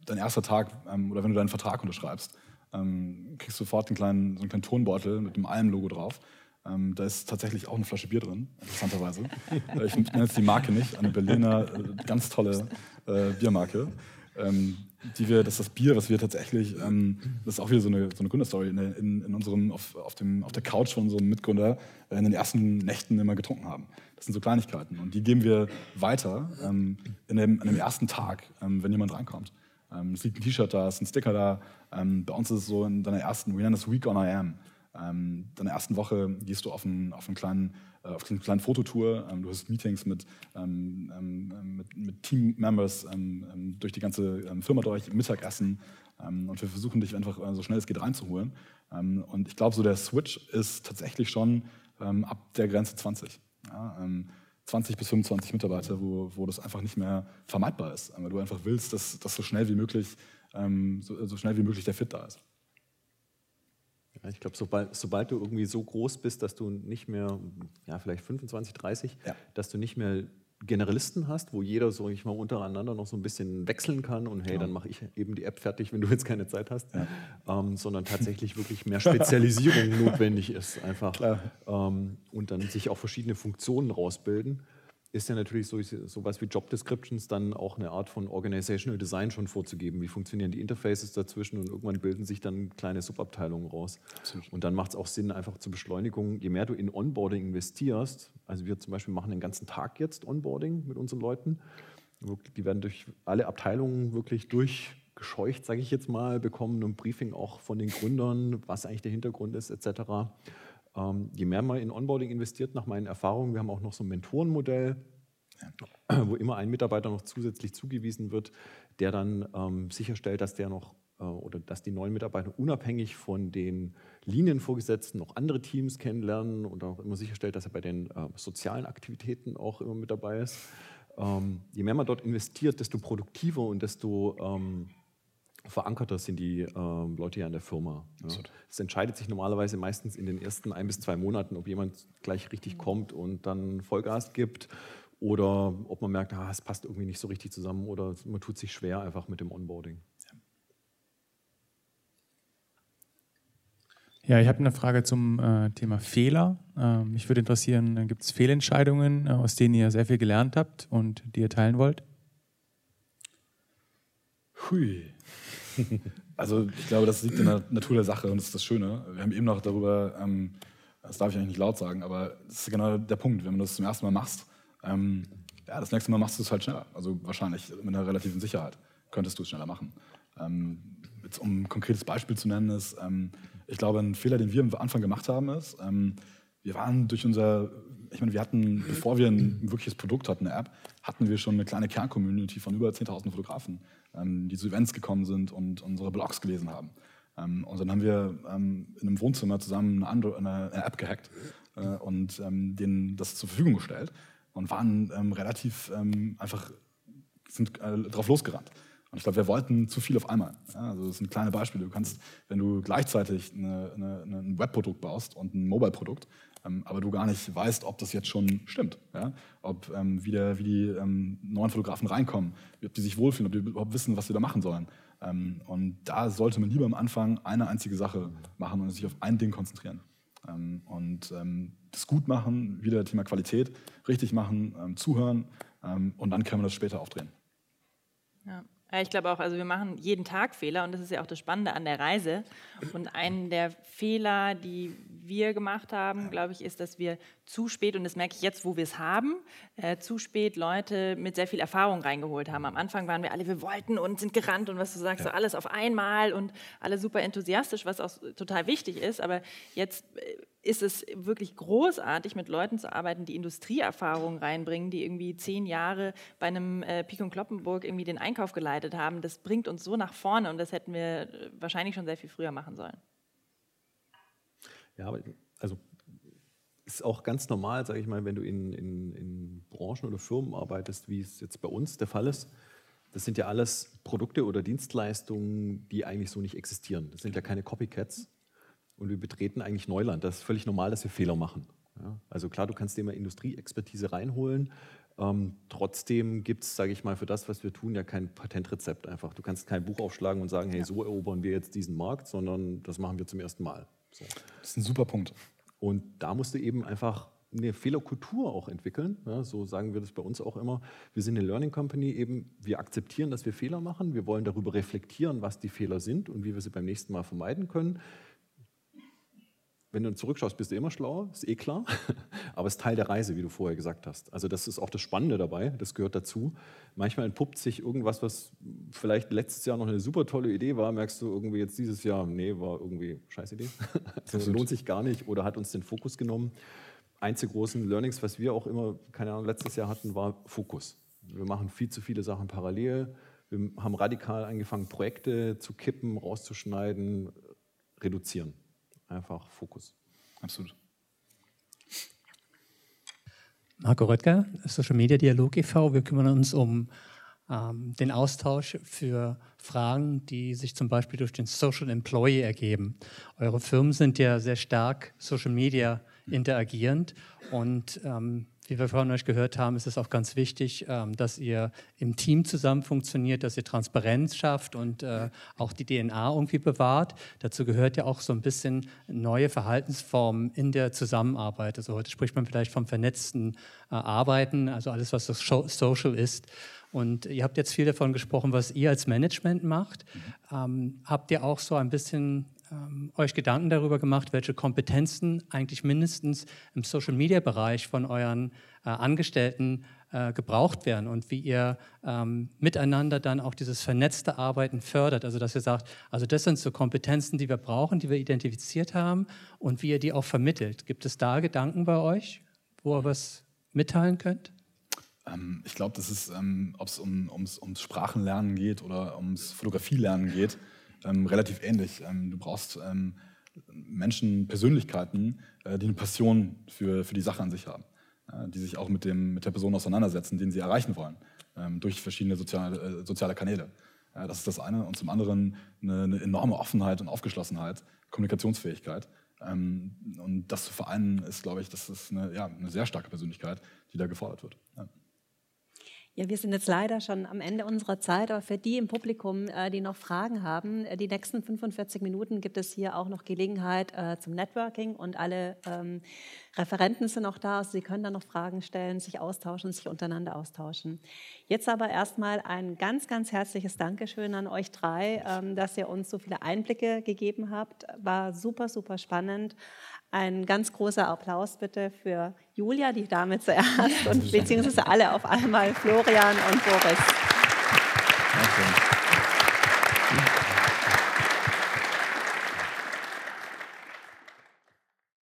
dein erster Tag ähm, oder wenn du deinen Vertrag unterschreibst, ähm, kriegst du sofort einen kleinen, so einen kleinen Tonbeutel mit dem Alm-Logo drauf. Ähm, da ist tatsächlich auch eine Flasche Bier drin, interessanterweise. äh, ich nenne jetzt die Marke nicht, eine Berliner, äh, ganz tolle äh, Biermarke. Ähm, die wir, das ist das Bier, was wir tatsächlich, ähm, das ist auch wieder so eine, so eine Gründerstory, in, in, in unserem, auf, auf, dem, auf der Couch von unserem Mitgründer äh, in den ersten Nächten immer getrunken haben. Das sind so Kleinigkeiten und die geben wir weiter ähm, in dem, an dem ersten Tag, ähm, wenn jemand reinkommt. Ähm, es liegt ein T-Shirt da, es ist ein Sticker da. Ähm, bei uns ist es so in deiner ersten, wir nennen das Week on I Am. Ähm, deiner ersten Woche gehst du auf einen, auf einen kleinen auf eine kleine Fototour. Ähm, du hast Meetings mit, ähm, ähm, mit, mit Team-Members durch die ganze Firma durch, Mittagessen. und wir versuchen dich einfach äh, so schnell es geht reinzuholen. und ich glaube, so der Switch ist tatsächlich schon ab der Grenze 20. Ja, 20 bis 25 Mitarbeiter, wo, wo das einfach nicht mehr vermeidbar ist. Weil du einfach willst, dass, dass so schnell wie möglich, so, so schnell wie möglich der Fit da ist. Ich glaube, sobald, sobald, du irgendwie so groß bist, dass du nicht mehr, ja, vielleicht 25, 30, ja. dass du nicht mehr Generalisten hast, wo jeder so ich mal untereinander noch so ein bisschen wechseln kann und hey, genau. dann mache ich eben die App fertig, wenn du jetzt keine Zeit hast, ja. ähm, sondern tatsächlich wirklich mehr Spezialisierung notwendig ist einfach ähm, und dann sich auch verschiedene Funktionen rausbilden ist ja natürlich so sowas wie Job Descriptions dann auch eine Art von Organizational Design schon vorzugeben. Wie funktionieren die Interfaces dazwischen und irgendwann bilden sich dann kleine Subabteilungen raus. Absolut. Und dann macht es auch Sinn, einfach zur Beschleunigung, je mehr du in Onboarding investierst, also wir zum Beispiel machen den ganzen Tag jetzt Onboarding mit unseren Leuten. Die werden durch alle Abteilungen wirklich durchgescheucht, sage ich jetzt mal, bekommen ein Briefing auch von den Gründern, was eigentlich der Hintergrund ist, etc. Ähm, je mehr man in Onboarding investiert, nach meinen Erfahrungen, wir haben auch noch so ein Mentorenmodell, wo immer ein Mitarbeiter noch zusätzlich zugewiesen wird, der dann ähm, sicherstellt, dass der noch äh, oder dass die neuen Mitarbeiter unabhängig von den Linienvorgesetzten noch andere Teams kennenlernen und auch immer sicherstellt, dass er bei den äh, sozialen Aktivitäten auch immer mit dabei ist. Ähm, je mehr man dort investiert, desto produktiver und desto ähm, verankerter sind die ähm, Leute ja in der Firma. Es ja. entscheidet sich normalerweise meistens in den ersten ein bis zwei Monaten, ob jemand gleich richtig mhm. kommt und dann Vollgas gibt oder ob man merkt, ah, es passt irgendwie nicht so richtig zusammen oder man tut sich schwer einfach mit dem Onboarding. Ja, ich habe eine Frage zum äh, Thema Fehler. Ähm, mich würde interessieren, äh, gibt es Fehlentscheidungen, äh, aus denen ihr sehr viel gelernt habt und die ihr teilen wollt? Hui. Also ich glaube, das liegt in der Natur der Sache und das ist das Schöne. Wir haben eben noch darüber, ähm, das darf ich eigentlich nicht laut sagen, aber das ist genau der Punkt, wenn du das zum ersten Mal machst, ähm, ja, das nächste Mal machst du es halt schneller. Also wahrscheinlich mit einer relativen Sicherheit könntest du es schneller machen. Ähm, jetzt, um ein konkretes Beispiel zu nennen, ist, ähm, ich glaube, ein Fehler, den wir am Anfang gemacht haben, ist, ähm, wir waren durch unser, ich meine, wir hatten, bevor wir ein wirkliches Produkt hatten, eine App, hatten wir schon eine kleine Kern-Community von über 10.000 Fotografen, ähm, die zu Events gekommen sind und unsere Blogs gelesen haben. Ähm, und dann haben wir ähm, in einem Wohnzimmer zusammen eine, andere, eine, eine App gehackt äh, und ähm, denen das zur Verfügung gestellt und waren ähm, relativ ähm, einfach sind äh, drauf losgerannt. Und ich glaube, wir wollten zu viel auf einmal. Ja, also das sind kleine Beispiele. Du kannst, wenn du gleichzeitig eine, eine, ein Webprodukt baust und ein Mobile-Produkt, aber du gar nicht weißt, ob das jetzt schon stimmt, ja? ob ähm, wie, der, wie die ähm, neuen Fotografen reinkommen, ob die sich wohlfühlen, ob die überhaupt wissen, was sie da machen sollen. Ähm, und da sollte man lieber am Anfang eine einzige Sache machen und sich auf ein Ding konzentrieren. Ähm, und ähm, das gut machen, wieder Thema Qualität, richtig machen, zuhören und dann kann man das später aufdrehen. Ja. Ja, ich glaube auch, also wir machen jeden Tag Fehler und das ist ja auch das Spannende an der Reise. Und einen der Fehler, die wir gemacht haben, glaube ich, ist, dass wir zu spät, und das merke ich jetzt, wo wir es haben, äh, zu spät Leute mit sehr viel Erfahrung reingeholt haben. Am Anfang waren wir alle, wir wollten und sind gerannt und was du sagst, ja. so alles auf einmal und alle super enthusiastisch, was auch total wichtig ist. Aber jetzt äh, ist es wirklich großartig, mit Leuten zu arbeiten, die Industrieerfahrungen reinbringen, die irgendwie zehn Jahre bei einem äh, Pik und Kloppenburg irgendwie den Einkauf geleitet haben. Das bringt uns so nach vorne und das hätten wir äh, wahrscheinlich schon sehr viel früher machen sollen. Ja, aber also ist auch ganz normal, sage ich mal, wenn du in, in, in Branchen oder Firmen arbeitest, wie es jetzt bei uns der Fall ist. Das sind ja alles Produkte oder Dienstleistungen, die eigentlich so nicht existieren. Das sind ja keine Copycats, und wir betreten eigentlich Neuland. Das ist völlig normal, dass wir Fehler machen. Ja, also klar, du kannst dir immer Industrieexpertise reinholen. Ähm, trotzdem gibt es, sage ich mal, für das, was wir tun, ja kein Patentrezept einfach. Du kannst kein Buch aufschlagen und sagen, hey, ja. so erobern wir jetzt diesen Markt, sondern das machen wir zum ersten Mal. So. Das ist ein super Punkt. Und da musst du eben einfach eine Fehlerkultur auch entwickeln. Ja, so sagen wir das bei uns auch immer. Wir sind eine Learning Company, eben wir akzeptieren, dass wir Fehler machen. Wir wollen darüber reflektieren, was die Fehler sind und wie wir sie beim nächsten Mal vermeiden können. Wenn du zurückschaust, bist du immer schlauer, ist eh klar. Aber es ist Teil der Reise, wie du vorher gesagt hast. Also das ist auch das Spannende dabei, das gehört dazu. Manchmal entpuppt sich irgendwas, was vielleicht letztes Jahr noch eine super tolle Idee war, merkst du irgendwie jetzt dieses Jahr, nee, war irgendwie scheiß Idee. Also lohnt sich gar nicht oder hat uns den Fokus genommen. Eins der großen Learnings, was wir auch immer, keine Ahnung, letztes Jahr hatten, war Fokus. Wir machen viel zu viele Sachen parallel. Wir haben radikal angefangen, Projekte zu kippen, rauszuschneiden, reduzieren. Einfach Fokus. Absolut. Marco Röttger, Social Media Dialog e.V. Wir kümmern uns um ähm, den Austausch für Fragen, die sich zum Beispiel durch den Social Employee ergeben. Eure Firmen sind ja sehr stark Social Media interagierend und ähm, wie wir von euch gehört haben, ist es auch ganz wichtig, ähm, dass ihr im Team zusammen funktioniert, dass ihr Transparenz schafft und äh, auch die DNA irgendwie bewahrt. Dazu gehört ja auch so ein bisschen neue Verhaltensformen in der Zusammenarbeit. Also heute spricht man vielleicht vom vernetzten äh, Arbeiten, also alles, was so social ist. Und ihr habt jetzt viel davon gesprochen, was ihr als Management macht. Mhm. Ähm, habt ihr auch so ein bisschen ähm, euch Gedanken darüber gemacht, welche Kompetenzen eigentlich mindestens im Social-Media-Bereich von euren äh, Angestellten äh, gebraucht werden und wie ihr ähm, miteinander dann auch dieses vernetzte Arbeiten fördert. Also dass ihr sagt, also das sind so Kompetenzen, die wir brauchen, die wir identifiziert haben und wie ihr die auch vermittelt. Gibt es da Gedanken bei euch, wo ihr was mitteilen könnt? Ähm, ich glaube, das ist, ähm, ob es um, ums, ums Sprachenlernen geht oder ums Fotografielernen geht, ähm, relativ ähnlich. Ähm, du brauchst ähm, Menschen, Persönlichkeiten, äh, die eine Passion für, für die Sache an sich haben, äh, die sich auch mit, dem, mit der Person auseinandersetzen, den sie erreichen wollen, ähm, durch verschiedene soziale, äh, soziale Kanäle. das ist das eine. Und zum anderen eine, eine enorme Offenheit und Aufgeschlossenheit, Kommunikationsfähigkeit. Ähm, und das zu vereinen, ist, glaube ich, das ist eine, ja, eine sehr starke Persönlichkeit, die da gefordert wird. Ja. Ja, wir sind jetzt leider schon am Ende unserer Zeit, aber für die im Publikum, äh, die noch Fragen haben, äh, die nächsten 45 Minuten gibt es hier auch noch Gelegenheit äh, zum Networking und alle ähm, Referenten sind auch da. Also Sie können da noch Fragen stellen, sich austauschen, sich untereinander austauschen. Jetzt aber erstmal ein ganz, ganz herzliches Dankeschön an euch drei, ähm, dass ihr uns so viele Einblicke gegeben habt. War super, super spannend. Ein ganz großer Applaus bitte für Julia, die Dame zuerst, und beziehungsweise alle auf einmal, Florian und Boris.